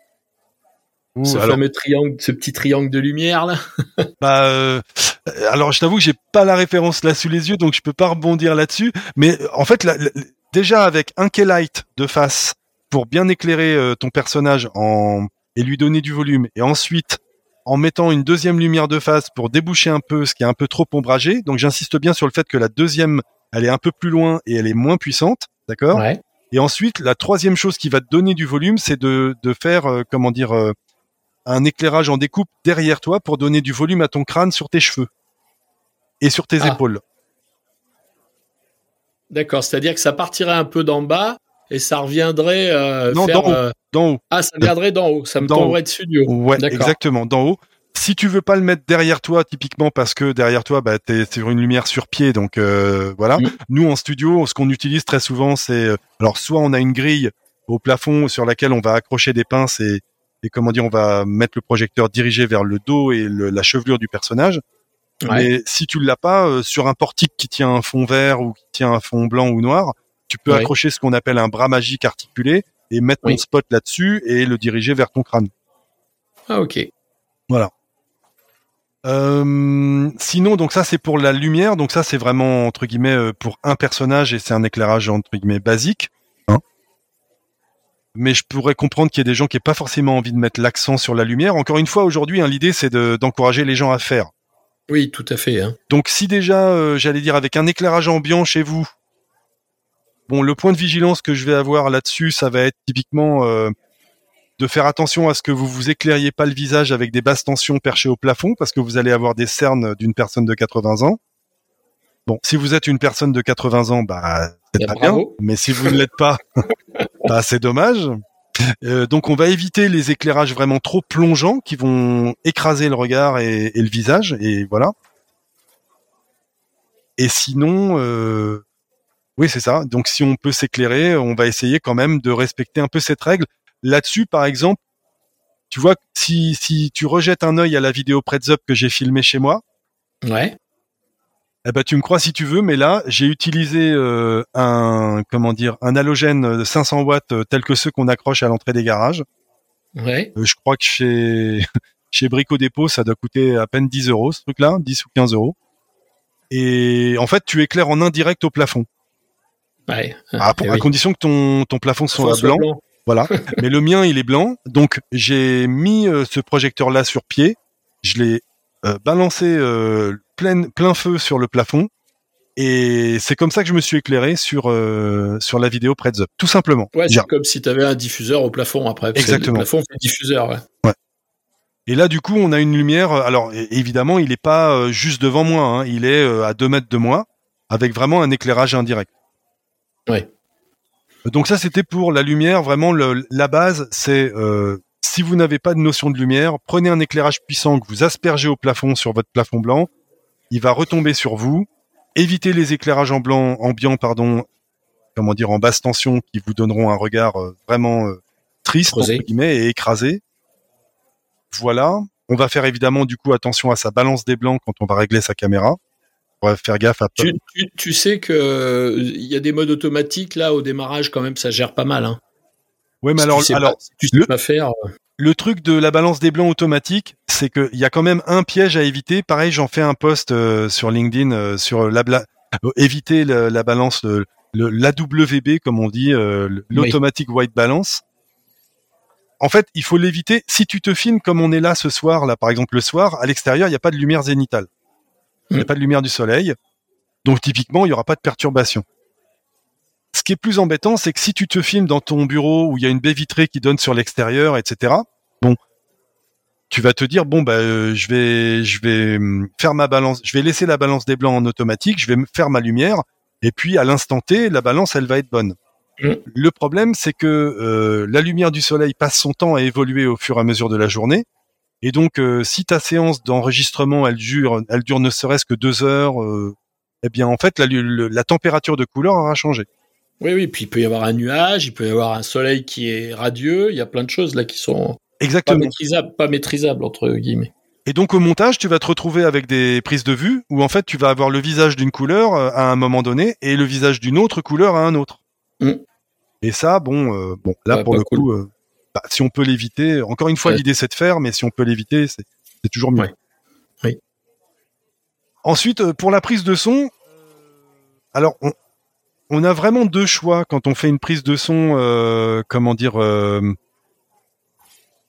Ce fameux triangle, ce petit triangle de lumière là. *laughs* bah, alors je t'avoue que j'ai pas la référence là sous les yeux, donc je peux pas rebondir là-dessus. Mais en fait, déjà avec un K-light de face pour bien éclairer ton personnage en et lui donner du volume. Et ensuite, en mettant une deuxième lumière de face pour déboucher un peu ce qui est un peu trop ombragé. Donc j'insiste bien sur le fait que la deuxième, elle est un peu plus loin et elle est moins puissante, d'accord? Et ensuite, la troisième chose qui va te donner du volume, c'est de, de faire, euh, comment dire, euh, un éclairage en découpe derrière toi pour donner du volume à ton crâne sur tes cheveux et sur tes ah. épaules. D'accord, c'est-à-dire que ça partirait un peu d'en bas et ça reviendrait euh, non, faire, euh, d'en haut. Ah, ça viendrait d'en haut. Ça me tomberait dessus du haut. Ouais, exactement, d'en haut. Si tu veux pas le mettre derrière toi, typiquement parce que derrière toi, bah, t'es sur une lumière sur pied, donc euh, voilà. Mm. Nous en studio, ce qu'on utilise très souvent, c'est alors soit on a une grille au plafond sur laquelle on va accrocher des pinces et, et comment dire, on va mettre le projecteur dirigé vers le dos et la chevelure du personnage. Mais si tu l'as pas sur un portique qui tient un fond vert ou qui tient un fond blanc ou noir, tu peux accrocher ce qu'on appelle un bras magique articulé et mettre ton spot là-dessus et le diriger vers ton crâne. Ah ok. Voilà. Euh, sinon, donc ça c'est pour la lumière, donc ça c'est vraiment entre guillemets euh, pour un personnage et c'est un éclairage entre guillemets basique. Hein. Mais je pourrais comprendre qu'il y ait des gens qui n'aient pas forcément envie de mettre l'accent sur la lumière. Encore une fois, aujourd'hui, hein, l'idée c'est d'encourager les gens à faire. Oui, tout à fait. Hein. Donc si déjà, euh, j'allais dire, avec un éclairage ambiant chez vous, Bon, le point de vigilance que je vais avoir là-dessus, ça va être typiquement euh, de faire attention à ce que vous vous éclairiez pas le visage avec des basses tensions perchées au plafond, parce que vous allez avoir des cernes d'une personne de 80 ans. Bon, si vous êtes une personne de 80 ans, bah c'est Bah, pas bien. Mais si vous ne l'êtes pas, *laughs* bah c'est dommage. Euh, donc on va éviter les éclairages vraiment trop plongeants qui vont écraser le regard et, et le visage et voilà. Et sinon, euh, oui c'est ça. Donc si on peut s'éclairer, on va essayer quand même de respecter un peu cette règle. Là-dessus, par exemple, tu vois, si si tu rejettes un œil à la vidéo Pretz Up que j'ai filmée chez moi, Ouais. eh ben, tu me crois si tu veux, mais là, j'ai utilisé euh, un comment dire un halogène de 500 watts euh, tel que ceux qu'on accroche à l'entrée des garages. Ouais. Euh, je crois que chez *laughs* chez Brico Dépôt, ça doit coûter à peine 10 euros ce truc-là, 10 ou 15 euros. Et en fait, tu éclaires en indirect au plafond, Ouais. à, Eh à oui. condition que ton ton plafond soit blanc. Voilà. *laughs* Mais le mien, il est blanc. Donc, j'ai mis euh, ce projecteur-là sur pied. Je l'ai euh, balancé euh, plein, plein feu sur le plafond. Et c'est comme ça que je me suis éclairé sur euh, sur la vidéo Pretz Up, tout simplement. Ouais, c'est comme si tu avais un diffuseur au plafond après. Exactement. Le plafond, c'est diffuseur, ouais. Et là, du coup, on a une lumière. euh, Alors, évidemment, il n'est pas euh, juste devant moi. hein, il est euh, à deux mètres de moi, avec vraiment un éclairage indirect. Ouais. Donc ça, c'était pour la lumière. Vraiment, le- la base, c'est euh, si vous n'avez pas de notion de lumière, prenez un éclairage puissant que vous aspergez au plafond sur votre plafond blanc. Il va retomber sur vous. Évitez les éclairages en blanc, ambiant, pardon, comment dire, en basse tension, qui vous donneront un regard euh, vraiment euh, triste entre guillemets et écrasé. Voilà. On va faire évidemment du coup attention à sa balance des blancs quand on va régler sa caméra. Va faire gaffe à Tu, tu, tu sais que euh, il y a des modes automatiques là au démarrage quand même, ça gère pas mal. Hein. Ouais, mais Si alors, tu sais alors pas, si tu sais le- pas faire. euh, le truc de la balance des blancs automatique, c'est qu'il y a quand même un piège à éviter. Pareil, j'en fais un post euh, sur LinkedIn euh, sur la bla- euh, éviter le- la balance, l'AWB comme on dit, euh, l'automatic white balance. En fait, il faut l'éviter. Si tu te filmes comme on est là ce soir, là par exemple le soir, à l'extérieur, il n'y a pas de lumière zénitale. Il n'y a Mm. pas de lumière du soleil. Donc typiquement, il n'y aura pas de perturbation. Ce qui est plus embêtant, c'est que si tu te filmes dans ton bureau où il y a une baie vitrée qui donne sur l'extérieur, etc. Bon, tu vas te dire bon bah euh, je vais je vais hum, faire ma balance, je vais laisser la balance des blancs en automatique, je vais faire ma lumière et puis à l'instant T, la balance elle va être bonne. Mm. Le problème c'est que euh, la lumière du soleil passe son temps à évoluer au fur et à mesure de la journée. Et donc, euh, si ta séance d'enregistrement, elle dure, elle dure ne serait-ce que deux heures, euh, eh bien, en fait, la, lu- le- la température de couleur aura changé. Oui, oui. Puis il peut y avoir un nuage, il peut y avoir un soleil qui est radieux. Il y a plein de choses là qui sont pas Exactement. maîtrisables, pas maîtrisables entre guillemets. Et donc au montage, tu vas te retrouver avec des prises de vue où en fait tu vas avoir le visage d'une couleur euh, à un moment donné et le visage d'une autre couleur à un autre. Mm. Et ça, bon, euh, bon, là Ouais, pour pas le cool. coup, euh, bah, si on peut l'éviter, encore une fois, Ouais. l'idée c'est de faire, mais si on peut l'éviter, c'est toujours mieux. Ouais. Oui. Ensuite, euh, pour la prise de son, euh, alors on, on a vraiment deux choix quand on fait une prise de son, euh, comment dire, euh,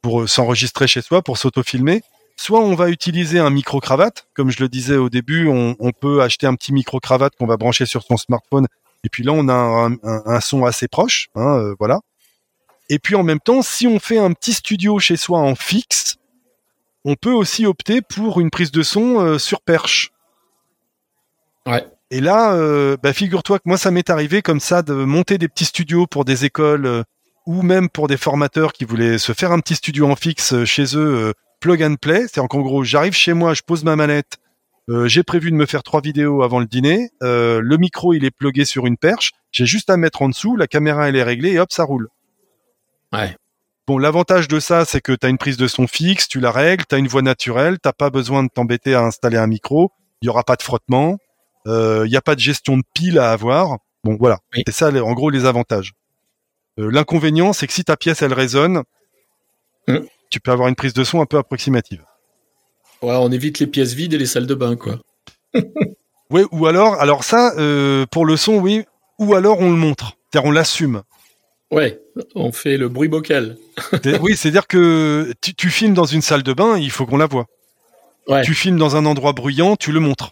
pour s'enregistrer chez soi, pour s'autofilmer. Soit on va utiliser un micro-cravate, comme je le disais au début, on, on peut acheter un petit micro-cravate qu'on va brancher sur son smartphone, et puis là on a un, un- un son assez proche, hein, euh, voilà. Et puis en même temps, si on fait un petit studio chez soi en fixe, on peut aussi opter pour une prise de son euh, sur perche. Ouais. Et là, euh, bah, figure-toi que moi, ça m'est arrivé comme ça de monter des petits studios pour des écoles euh, ou même pour des formateurs qui voulaient se faire un petit studio en fixe chez eux, plug and play. C'est en gros, j'arrive chez moi, je pose ma manette, j'ai prévu de me faire trois vidéos avant le dîner, le micro il est plugué sur une perche, j'ai juste à mettre en dessous, la caméra elle est réglée et hop, ça roule. Ouais. Bon, l'avantage de ça, c'est que tu as une prise de son fixe, tu la règles, tu as une voix naturelle, t'as pas besoin de t'embêter à installer un micro, il y aura pas de frottement, il n'y a pas de gestion de pile à avoir. Bon, voilà, Oui. c'est ça, en gros, les avantages. Euh, L'inconvénient, c'est que si ta pièce, elle résonne, Mm. tu peux avoir une prise de son un peu approximative. Ouais, on évite les pièces vides et les salles de bain, quoi. *laughs* Oui, ou alors, alors ça, euh, pour le son, oui, ou alors on le montre, c'est-à-dire on l'assume. Ouais, on fait le bruit bocal. C'est- oui, c'est-à-dire que tu, tu filmes dans une salle de bain, il faut qu'on la voie. Ouais. Tu filmes dans un endroit bruyant, tu le montres.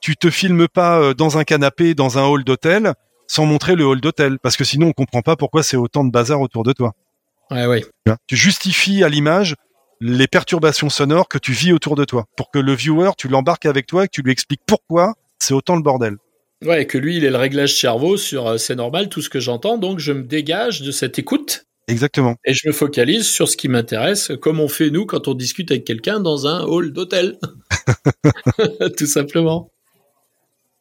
Tu te filmes pas euh, dans un canapé, dans un hall d'hôtel, sans montrer le hall d'hôtel, parce que sinon on comprend pas pourquoi c'est autant de bazar autour de toi. Ouais, ouais. Tu justifies à l'image les perturbations sonores que tu vis autour de toi, pour que le viewer, tu l'embarques avec toi et que tu lui expliques pourquoi c'est autant le bordel. Ouais, que lui, il est le réglage cerveau sur euh, c'est normal, tout ce que j'entends, donc je me dégage de cette écoute. Exactement. Et je me focalise sur ce qui m'intéresse, comme on fait nous quand on discute avec quelqu'un dans un hall d'hôtel. *laughs* tout simplement.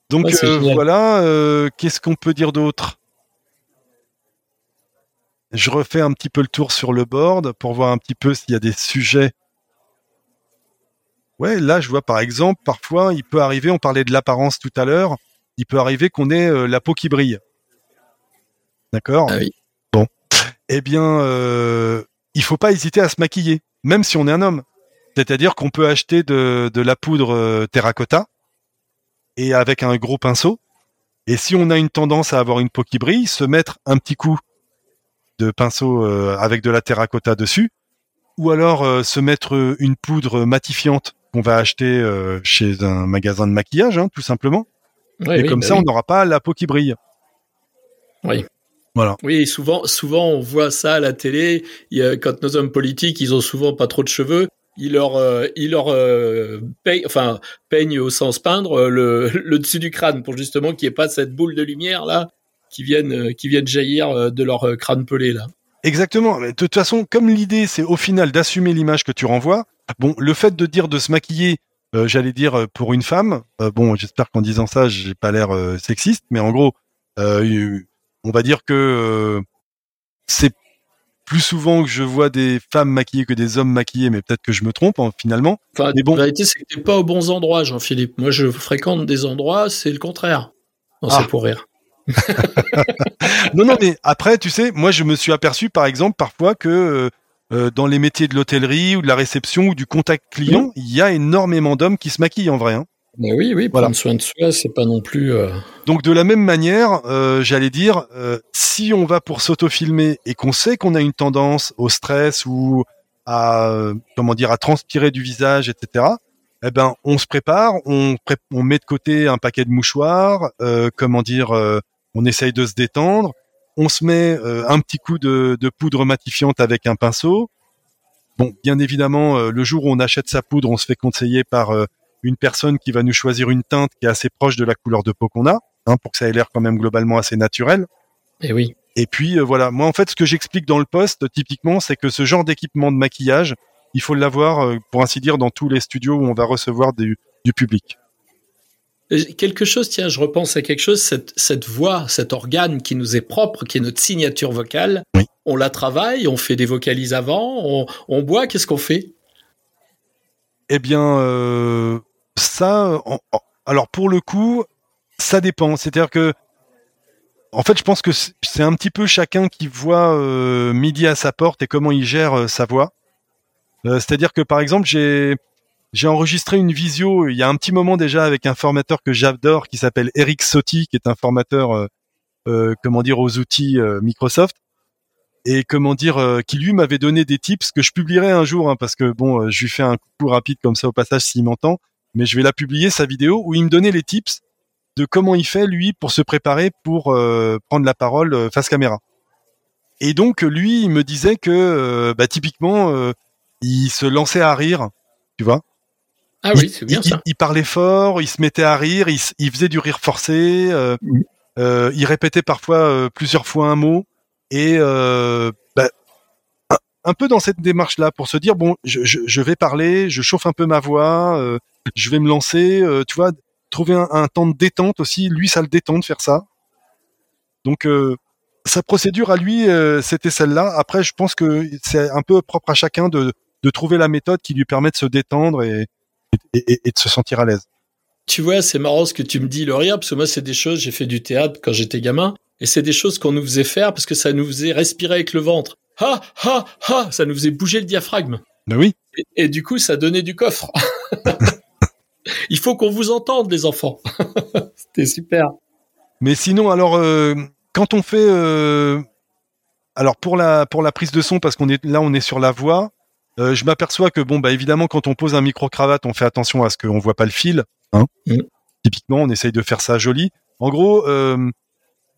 Donc euh, voilà, euh, qu'est-ce qu'on peut dire d'autre? Je refais un petit peu le tour sur le board pour voir un petit peu s'il y a des sujets. Ouais, là je vois par exemple, parfois il peut arriver, on parlait de l'apparence tout à l'heure, il peut arriver qu'on ait euh, la peau qui brille. D'accord? Ah oui. Bon. Eh bien, euh, il faut pas hésiter à se maquiller, même si on est un homme. C'est-à-dire qu'on peut acheter de, de la poudre euh, terracotta et avec un gros pinceau. Et si on a une tendance à avoir une peau qui brille, se mettre un petit coup de pinceau euh, avec de la terracotta dessus, ou alors se mettre une poudre matifiante qu'on va acheter chez un magasin de maquillage, hein, tout simplement et comme bah ça, on n'aura pas la peau qui brille. Oui. Voilà. Oui, souvent, souvent, on voit ça à la télé. Il y a, quand nos hommes politiques, ils ont souvent pas trop de cheveux, ils leur, euh, ils leur euh, peignent, enfin, peignent au sens peindre euh, le, *laughs* le dessus du crâne pour justement qu'il n'y ait pas cette boule de lumière là qui vienne, euh, qui vienne jaillir de leur crâne pelé là. Exactement. De toute façon, comme l'idée, c'est au final d'assumer l'image que tu renvoies. Bon, le fait de dire de se maquiller, euh, j'allais dire euh, pour une femme. Euh, bon, j'espère qu'en disant ça, j'ai pas l'air sexiste, mais en gros, on va dire que c'est plus souvent que je vois des femmes maquillées que des hommes maquillés, mais peut-être que je me trompe hein, finalement. Enfin, mais bon. La vérité, c'est que t'es pas aux bons endroits, Jean-Philippe. Moi, je fréquente des endroits, c'est le contraire. Non, c'est ah. pour rire. *laughs* non, non, mais après, tu sais, moi, je me suis aperçu, par exemple, parfois que euh, dans les métiers de l'hôtellerie ou de la réception ou du contact client, il y a énormément d'hommes qui se maquillent en vrai. Hein. Mais oui, oui, prendre soin de soi, c'est pas non plus. Euh... Donc de la même manière, euh, j'allais dire, euh, si on va pour s'autofilmer et qu'on sait qu'on a une tendance au stress ou à comment dire à transpirer du visage, etc. Eh ben, on se prépare, on, on met de côté un paquet de mouchoirs, comment dire, on essaye de se détendre on se met euh, un petit coup de, poudre matifiante avec un pinceau. Bon, bien évidemment, euh, le jour où on achète sa poudre, on se fait conseiller par euh, une personne qui va nous choisir une teinte qui est assez proche de la couleur de peau qu'on a, hein, pour que ça ait l'air quand même globalement assez naturel. Et eh oui. Et puis voilà, moi en fait, ce que j'explique dans le poste, typiquement, c'est que ce genre d'équipement de maquillage, il faut l'avoir, pour ainsi dire, dans tous les studios où on va recevoir du public. Quelque chose, tiens, je repense à quelque chose, cette, cette voix, cet organe qui nous est propre, qui est notre signature vocale, on la travaille, on fait des vocalises avant, on, on boit, qu'est-ce qu'on fait? Eh bien, euh, ça, alors pour le coup, ça dépend. C'est-à-dire que, en fait, je pense que c'est un petit peu chacun qui voit euh, midi à sa porte et comment il gère euh, sa voix. Euh, c'est-à-dire que, par exemple, j'ai j'ai enregistré une visio il y a un petit moment déjà avec un formateur que j'adore qui s'appelle Eric Sotti, qui est un formateur, euh, euh comment dire, aux outils euh, Microsoft et comment dire, euh, qui lui m'avait donné des tips que je publierai un jour, hein, parce que bon, je lui fais un coup rapide comme ça au passage s'il m'entend, mais je vais la publier sa vidéo où il me donnait les tips de comment il fait lui pour se préparer pour prendre la parole face caméra. Et donc lui, il me disait que bah, typiquement, il se lançait à rire, tu vois. Ah oui, c'est bien il, ça. Il, parlait fort, il se mettait à rire, il, faisait du rire forcé, euh, euh, il répétait parfois euh, plusieurs fois un mot et bah, un, peu dans cette démarche-là pour se dire bon, je, je, vais parler, je chauffe un peu ma voix, je vais me lancer, tu vois, trouver un, un, temps de détente aussi. Lui, ça le détend de faire ça. Donc sa procédure à lui, c'était celle-là. Après, je pense que c'est un peu propre à chacun de, de trouver la méthode qui lui permet de se détendre et, et, de se sentir à l'aise. Tu vois, c'est marrant ce que tu me dis, le rire, parce que moi, c'est des choses, j'ai fait du théâtre quand j'étais gamin, et c'est des choses qu'on nous faisait faire parce que ça nous faisait respirer avec le ventre. Ha, ha, ha, ça nous faisait bouger le diaphragme. Ben oui. Et, du coup, ça donnait du coffre. *laughs* Il faut qu'on vous entende, les enfants. *laughs* C'était super. Mais sinon, alors, euh, quand on fait, euh, alors pour la pour la prise de son, parce qu'on est là, on est sur la voix. Euh, je m'aperçois que bon bah évidemment quand on pose un micro cravate, on fait attention à ce qu'on voit pas le fil. Hein mm. Typiquement, on essaye de faire ça joli. En gros, euh,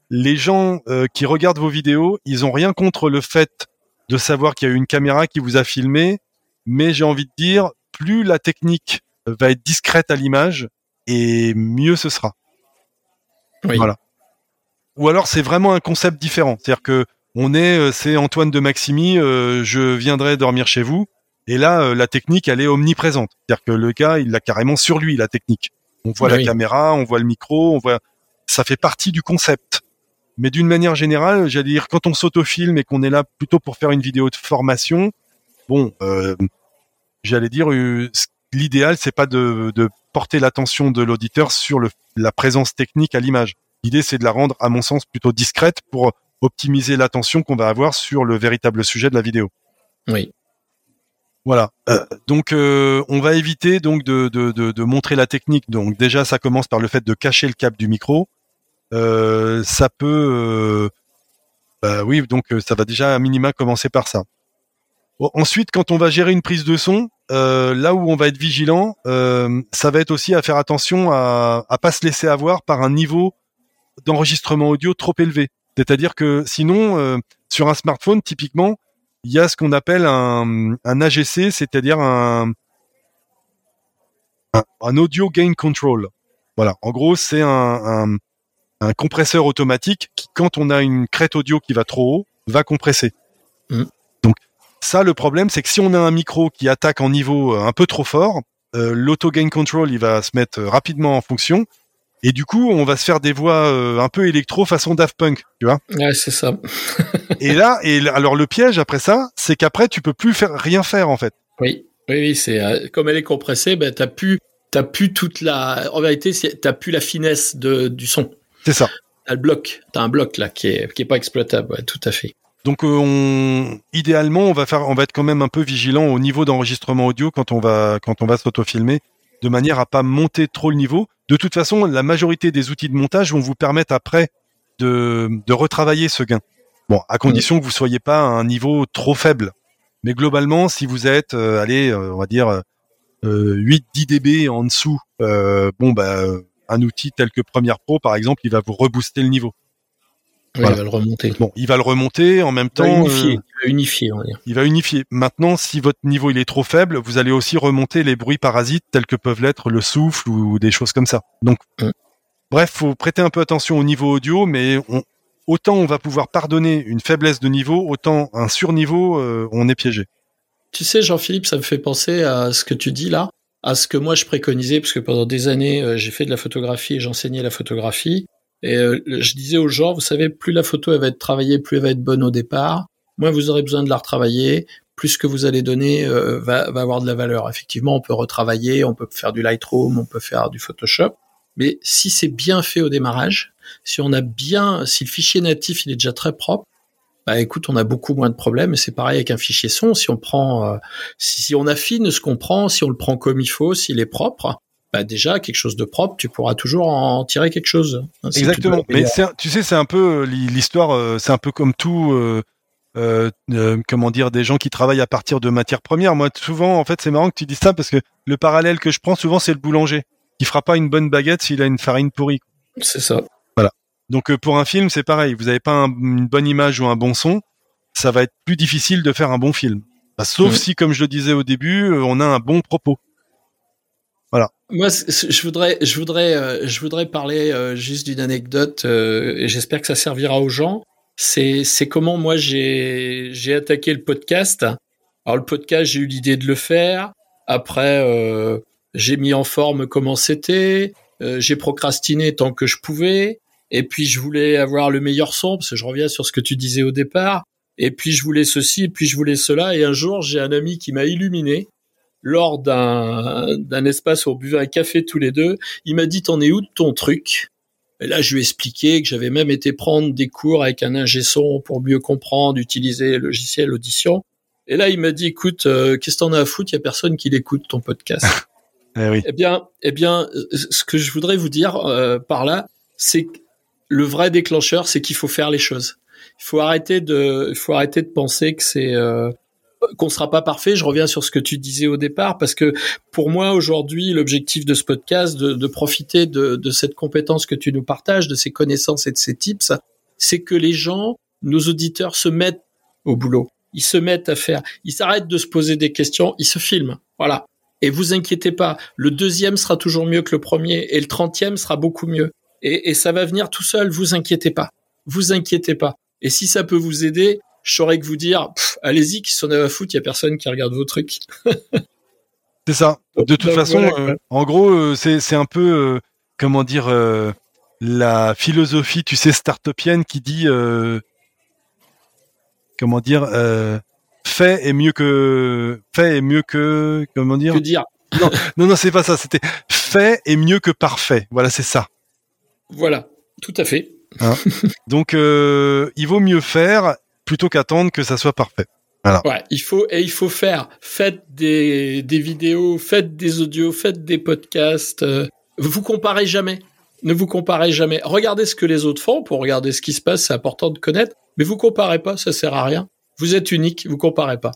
les gens euh, qui regardent vos vidéos, ils ont rien contre le fait de savoir qu'il y a une caméra qui vous a filmé, mais j'ai envie de dire, plus la technique va être discrète à l'image, et mieux ce sera. Oui. Voilà. Ou alors c'est vraiment un concept différent. C'est-à-dire que on est, euh, c'est Antoine de Maximi, euh, je viendrai dormir chez vous. Et là, euh, la technique, elle est omniprésente. C'est-à-dire que le gars, il l'a carrément sur lui, la technique. On voit Ah la caméra, on voit le micro, on voit. Ça fait partie du concept. Mais d'une manière générale, j'allais dire, quand on s'autofilme et qu'on est là plutôt pour faire une vidéo de formation, bon, euh, j'allais dire, euh, l'idéal, c'est pas de, de porter l'attention de l'auditeur sur le, la présence technique à l'image. L'idée, c'est de la rendre, à mon sens, plutôt discrète pour optimiser l'attention qu'on va avoir sur le véritable sujet de la vidéo. Oui. Voilà. Euh, donc, euh, on va éviter donc de, de, de, de montrer la technique. Donc, déjà, ça commence par le fait de cacher le câble du micro. Euh, ça peut, bah oui, donc ça va déjà à minima commencer par ça. Bon, ensuite, quand on va gérer une prise de son, là où on va être vigilant, ça va être aussi à faire attention à, à pas se laisser avoir par un niveau d'enregistrement audio trop élevé. C'est-à-dire que sinon, euh, sur un smartphone, typiquement, il y a ce qu'on appelle un, un AGC, c'est-à-dire un, un, un audio gain control. Voilà. En gros, c'est un, compresseur automatique qui, quand on a une crête audio qui va trop haut, va compresser. Mm. Donc, ça, le problème, c'est que si on a un micro qui attaque en niveau euh, un peu trop fort, euh, l'auto gain control, il va se mettre rapidement en fonction. Et du coup, on va se faire des voix euh, un peu électro façon Daft Punk, tu vois. Ouais, c'est ça. *laughs* Et là, et alors le piège après ça, c'est qu'après tu peux plus faire rien faire en fait. Oui, oui, oui, c'est euh, comme elle est compressée, ben t'as pu, t'as pu toute la. En vérité, t'as pu la finesse de, du son. C'est ça. T'as le bloc, t'as un bloc là qui est qui est pas exploitable. Ouais, tout à fait. Donc euh, on, idéalement, on va faire, on va être quand même un peu vigilant au niveau d'enregistrement audio quand on va quand on va s'autofilmer, de manière à pas monter trop le niveau. De toute façon, la majorité des outils de montage vont vous permettre après de, de retravailler ce gain. Bon, à condition que vous soyez pas à un niveau trop faible. Mais globalement, si vous êtes, euh, allez, euh, on va dire euh, 8-10 dB en dessous, euh, bon bah un outil tel que Premiere Pro, par exemple, il va vous rebooster le niveau. Oui, Voilà. il va le remonter. Bon, il va le remonter en même Il va temps. unifier, euh, il va unifier, on va dire. il va unifier. Maintenant, si votre niveau il est trop faible, vous allez aussi remonter les bruits parasites tels que peuvent l'être le souffle ou des choses comme ça. Donc, Mm. bref, faut prêter un peu attention au niveau audio, mais on- autant on va pouvoir pardonner une faiblesse de niveau, autant un surniveau, euh, on est piégé. Tu sais, Jean-Philippe, ça me fait penser à ce que tu dis là, à ce que moi je préconisais, parce que pendant des années, euh, j'ai fait de la photographie et j'enseignais la photographie. Et euh, je disais aux gens, vous savez, plus la photo elle va être travaillée, plus elle va être bonne au départ, moins vous aurez besoin de la retravailler, plus ce que vous allez donner euh, va, va avoir de la valeur. Effectivement, on peut retravailler, on peut faire du Lightroom, on peut faire du Photoshop. Mais si c'est bien fait au démarrage, si on a bien, si le fichier natif il est déjà très propre, bah écoute, on a beaucoup moins de problèmes. Et c'est pareil avec un fichier son. Si on prend, euh, si, si on affine ce qu'on prend, si on le prend comme il faut, s'il est propre, bah déjà quelque chose de propre, tu pourras toujours en tirer quelque chose. hein, Exactement. Mais un- tu sais, c'est un peu euh, l'histoire, euh, c'est un peu comme tout. euh, euh, euh, comment dire, des gens qui travaillent à partir de matières premières. Moi, souvent, en fait, c'est marrant que tu dis ça parce que le parallèle que je prends souvent, c'est le boulanger qui fera pas une bonne baguette s'il a une farine pourrie. c'est ça. Donc euh, pour un film, c'est pareil. Vous n'avez pas un- une bonne image ou un bon son, ça va être plus difficile de faire un bon film. Bah, sauf si, comme je le disais au début, on a un bon propos. Moi, je voudrais, je voudrais, euh, je voudrais parler euh, juste d'une anecdote euh, et j'espère que ça servira aux gens. C'est, c'est comment moi j'ai, j'ai attaqué le podcast. Alors le podcast, j'ai eu l'idée de le faire. Après, euh, j'ai mis en forme comment c'était. Euh, j'ai procrastiné tant que je pouvais. Et puis je voulais avoir le meilleur son parce que je reviens sur ce que tu disais au départ. Et puis je voulais ceci, et puis je voulais cela. Et un jour, j'ai un ami qui m'a illuminé lors d'un d'un espace où on buvait un café tous les deux. Il m'a dit t'en es où de ton truc? Et là, je lui ai expliqué que j'avais même été prendre des cours avec un ingé son pour mieux comprendre, utiliser le logiciel audition. Et là, il m'a dit écoute, euh, qu'est-ce que t'en as à foutre? Il y a personne qui l'écoute ton podcast. *laughs* Eh oui. Eh bien, eh bien, euh, ce que je voudrais vous dire euh, par là, c'est que le vrai déclencheur, c'est qu'il faut faire les choses. Il faut arrêter de, il faut arrêter de penser que c'est euh, qu'on sera pas parfait. Je reviens sur ce que tu disais au départ, parce que pour moi aujourd'hui, l'objectif de ce podcast, de, de profiter de, de cette compétence que tu nous partages, de ces connaissances et de ces tips, c'est que les gens, nos auditeurs, se mettent au boulot. Ils se mettent à faire. Ils s'arrêtent de se poser des questions. Ils se filment. Voilà. Et vous inquiétez pas, le deuxième sera toujours mieux que le premier et le trentième sera beaucoup mieux. Et, ça va venir tout seul, vous inquiétez pas. Vous inquiétez pas. Et si ça peut vous aider, je saurais que vous dire, allez-y, qui s'en a à foutre, il y a personne qui regarde vos trucs. *laughs* c'est ça. De toute façon, euh, en gros, euh, c'est un peu, euh, comment dire, la philosophie, tu sais, startupienne qui dit, comment dire, fait est mieux que fait est mieux que comment dire? Que dire. Non. *laughs* Non non c'est pas ça c'était fait est mieux que parfait. Voilà c'est ça. Voilà. Tout à fait. Hein. *laughs* Donc il vaut mieux faire plutôt qu'attendre que ça soit parfait voilà. Ouais, il faut et il faut faire. Faites des, des vidéos, faites des audios, faites des podcasts. Euh, vous comparez jamais. Ne vous comparez jamais. Regardez ce que les autres font pour regarder ce qui se passe. C'est important de connaître. Mais vous comparez pas, ça sert à rien. Vous êtes unique, vous comparez pas.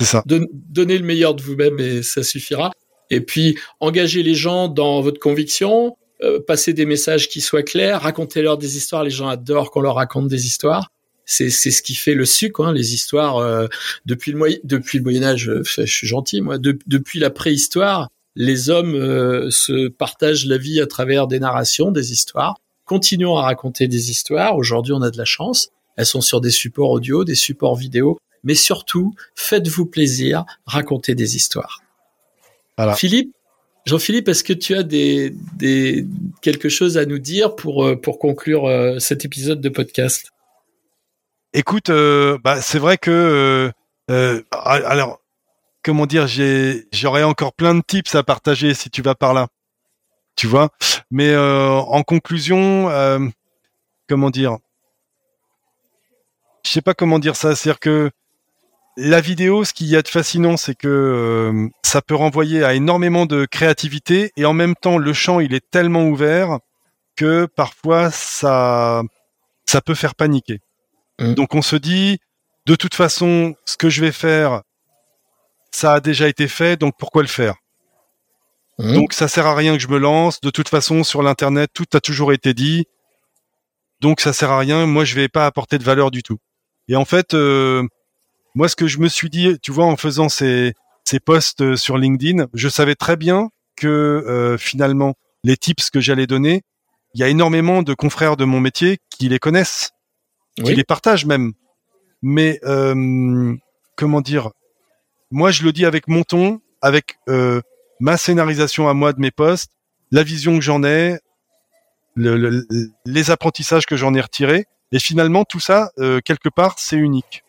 C'est ça. donnez le meilleur de vous-même et ça suffira. Et puis, engagez les gens dans votre conviction, euh, passez des messages qui soient clairs, racontez-leur des histoires. Les gens adorent qu'on leur raconte des histoires. C'est c'est ce qui fait le sucre, hein, les histoires euh, depuis le moyen depuis le Moyen Âge. Euh, je suis gentil moi. depuis la préhistoire, les hommes se partagent la vie à travers des narrations, des histoires. Continuons à raconter des histoires. Aujourd'hui, on a de la chance. Elles sont sur des supports audio, des supports vidéo, mais surtout, faites-vous plaisir, racontez des histoires. Philippe, Jean-Philippe, est-ce que tu as des, des, quelque chose à nous dire pour, euh, pour conclure euh, cet épisode de podcast? Écoute, euh, bah, c'est vrai que alors comment dire, j'aurais encore plein de tips à partager si tu vas par là, tu vois. Mais en conclusion, comment dire, je sais pas comment dire ça, c'est-à-dire que la vidéo, ce qu'il y a de fascinant, c'est que euh, ça peut renvoyer à énormément de créativité et en même temps, le champ, il est tellement ouvert que parfois ça peut faire paniquer. Mmh. Donc on se dit, de toute façon, ce que je vais faire, ça a déjà été fait, donc pourquoi le faire? Mmh. Donc ça sert à rien que je me lance. De toute façon, sur l'internet, tout a toujours été dit. Donc ça sert à rien. Moi, je vais pas apporter de valeur du tout. Et en fait, euh, moi, ce que je me suis dit, tu vois, en faisant ces, ces posts euh, sur LinkedIn, je savais très bien que euh, finalement, les tips que j'allais donner, il y a énormément de confrères de mon métier qui les connaissent, qui les partagent même. Mais comment dire Moi, je le dis avec mon ton, avec ma scénarisation à moi de mes posts, la vision que j'en ai, le, les apprentissages que j'en ai retirés. Et finalement, tout ça, euh, quelque part, c'est unique.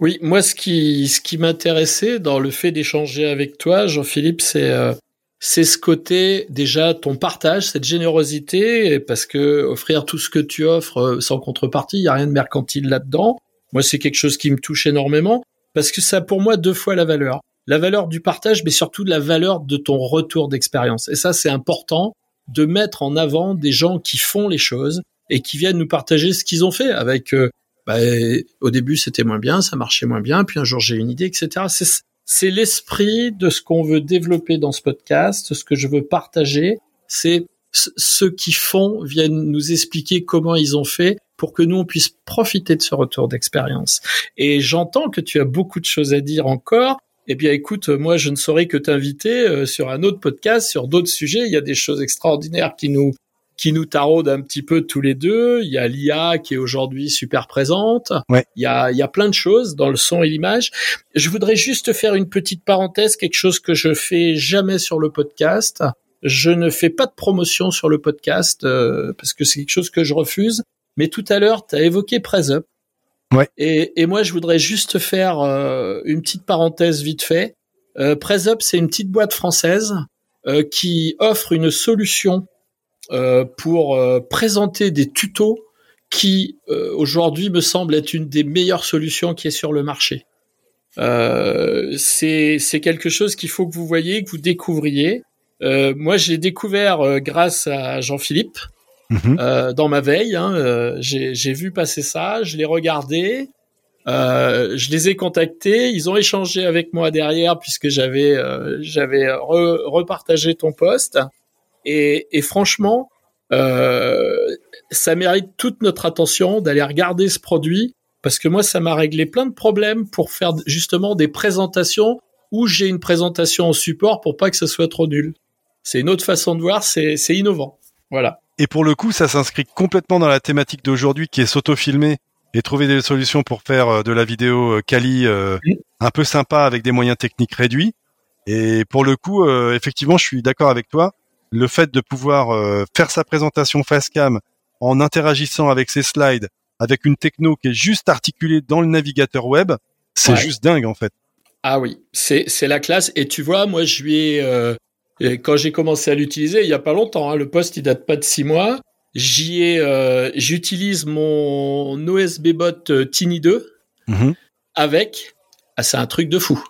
Oui, moi, ce qui, ce qui m'intéressait dans le fait d'échanger avec toi, Jean-Philippe, c'est euh, c'est ce côté déjà ton partage, cette générosité, parce que offrir tout ce que tu offres euh, sans contrepartie, il y a rien de mercantile là-dedans. Moi, c'est quelque chose qui me touche énormément parce que ça, pour moi, deux fois la valeur. La valeur du partage, mais surtout de la valeur de ton retour d'expérience. Et ça, c'est important de mettre en avant des gens qui font les choses, et qui viennent nous partager ce qu'ils ont fait avec euh, bah, au début c'était moins bien, ça marchait moins bien, puis un jour j'ai une idée, etc. C'est, l'esprit de ce qu'on veut développer dans ce podcast, ce que je veux partager, c'est ceux qui font viennent nous expliquer comment ils ont fait pour que nous on puisse profiter de ce retour d'expérience. Et j'entends que tu as beaucoup de choses à dire encore. Eh bien, écoute, moi, je ne saurais que t'inviter euh, sur un autre podcast, sur d'autres sujets. Il y a des choses extraordinaires qui nous qui nous taraude un petit peu tous les deux. Il y a l'IA qui est aujourd'hui super présente. Ouais. Il y a, il y a plein de choses dans le son et l'image. Je voudrais juste faire une petite parenthèse, quelque chose que je fais jamais sur le podcast. Je ne fais pas de promotion sur le podcast euh, parce que c'est quelque chose que je refuse. Mais tout à l'heure, tu as évoqué PressUp. Ouais. Et, et moi, je voudrais juste faire euh, une petite parenthèse vite fait. Euh, c'est une petite boîte française euh, qui offre une solution pour euh, présenter des tutos qui euh, aujourd'hui me semble être une des meilleures solutions qui est sur le marché. c'est c'est quelque chose qu'il faut que vous voyez, que vous découvriez. moi, j'ai découvert grâce à Jean-Philippe mhm. dans ma veille. Hein, j'ai vu passer ça, je l'ai regardé. Euh, je les ai contactés, ils ont échangé avec moi derrière puisque j'avais j'avais repartagé ton poste. Et, et franchement, euh, ça mérite toute notre attention d'aller regarder ce produit parce que moi, ça m'a réglé plein de problèmes pour faire justement des présentations ou j'ai une présentation en support pour pas que ça soit trop nul. C'est une autre façon de voir, c'est innovant. Voilà. Et pour le coup, ça s'inscrit complètement dans la thématique d'aujourd'hui qui est s'auto-filmer et trouver des solutions pour faire euh, de la vidéo euh, quali euh, un peu sympa avec des moyens techniques réduits. Et pour le coup, effectivement, je suis d'accord avec toi. Le fait de pouvoir faire sa présentation face cam en interagissant avec ses slides, avec une techno qui est juste articulée dans le navigateur web, c'est juste dingue en fait. Ah oui, c'est la classe. Et tu vois, moi, je lui ai quand j'ai commencé à l'utiliser, il y a pas longtemps. Hein, le poste, il date pas de six mois. J'y ai, euh, j'utilise mon OSB bot euh, Tiny 2 mhm. avec. Ah, c'est un truc de fou.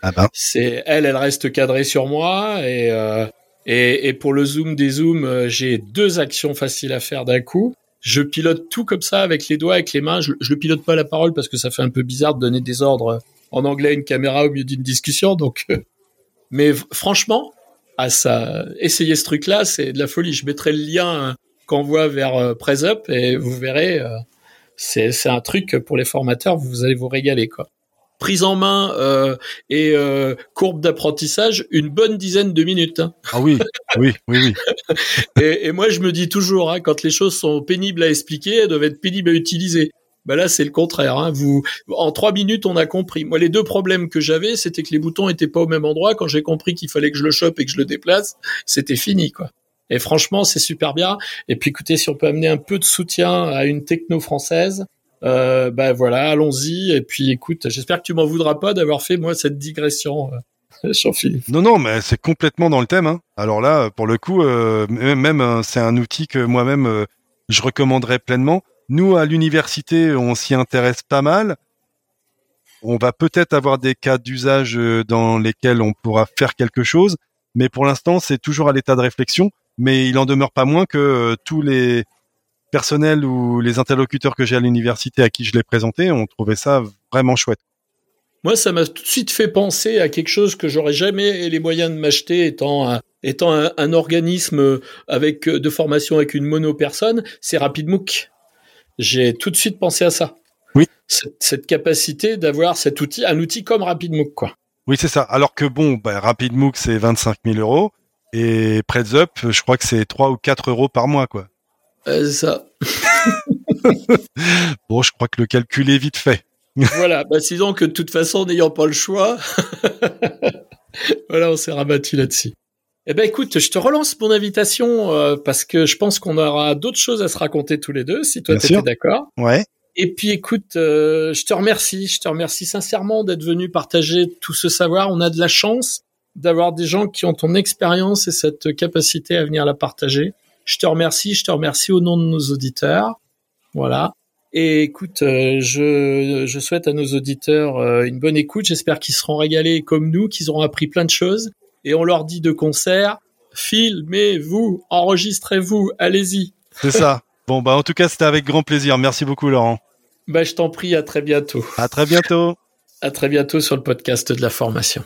Ah ben. C'est elle, elle reste cadrée sur moi et, euh, et, et pour le zoom des zooms, j'ai deux actions faciles à faire d'un coup. Je pilote tout comme ça avec les doigts, avec les mains. Je, je le pilote pas la parole parce que ça fait un peu bizarre de donner des ordres en anglais à une caméra au milieu d'une discussion. Donc, mais franchement, à ça, essayer ce truc-là, c'est de la folie. Je mettrai le lien qu'envoie vers euh, PressUp et vous verrez, euh, c'est un truc pour les formateurs, vous allez vous régaler quoi. Prise en main euh, et euh, courbe d'apprentissage, une bonne dizaine de minutes. Hein. Ah oui, oui, oui, oui. *laughs* et, et, moi je me dis toujours, hein, quand les choses sont pénibles à expliquer, elles doivent être pénibles à utiliser. Ben là, c'est le contraire. Hein. Vous, en trois minutes, on a compris. Moi, les deux problèmes que j'avais, c'était que les boutons étaient pas au même endroit. Quand j'ai compris qu'il fallait que je le chope et que je le déplace, c'était fini, quoi. Et franchement, c'est super bien. Et puis écoutez, si on peut amener un peu de soutien à une techno française, euh, ben voilà, allons-y. Et puis écoute, j'espère que tu m'en voudras pas d'avoir fait moi cette digression. Euh, *laughs* Jean-Philippe. Non, non, mais c'est complètement dans le thème. Hein. Alors là, pour le coup, euh, même euh, c'est un outil que moi-même euh, je recommanderais pleinement. Nous, à l'université, on s'y intéresse pas mal. On va peut-être avoir des cas d'usage dans lesquels on pourra faire quelque chose, mais pour l'instant, c'est toujours à l'état de réflexion mais il en demeure pas moins que tous les personnels ou les interlocuteurs que j'ai à l'université à qui je l'ai présenté ont trouvé ça vraiment chouette. Moi, ça m'a tout de suite fait penser à quelque chose que j'aurais jamais les moyens de m'acheter étant un, étant un, organisme avec de formation avec une mono-personne, c'est RapidMook. J'ai tout de suite pensé à ça. Oui. Cette, cette capacité d'avoir cet outil, un outil comme RapidMook, quoi. Oui, c'est ça. Alors que bon, bah, RapidMook, c'est 25 000 euros. Et Up, je crois que c'est 3 ou 4 euros par mois, quoi. C'est ça. *laughs* bon, je crois que le calcul est vite fait. *laughs* voilà, bah, disons que de toute façon, n'ayant pas le choix, *laughs* voilà, on s'est rabattu là-dessus. Eh ben écoute, je te relance mon invitation euh, parce que je pense qu'on aura d'autres choses à se raconter tous les deux, si toi tu es d'accord. Ouais. Et puis écoute, euh, je te remercie, je te remercie sincèrement d'être venu partager tout ce savoir. On a de la chance d'avoir des gens qui ont ton expérience et cette capacité à venir la partager. Je te remercie, je te remercie au nom de nos auditeurs. Voilà. Et écoute, euh, je, je, souhaite à nos auditeurs euh, une bonne écoute. J'espère qu'ils seront régalés comme nous, qu'ils auront appris plein de choses. Et on leur dit de concert, filmez-vous, enregistrez-vous, allez-y. C'est ça. Bon, bah, en tout cas, c'était avec grand plaisir. Merci beaucoup, Laurent. Bah, je t'en prie, à très bientôt. À très bientôt. À très bientôt sur le podcast de la formation.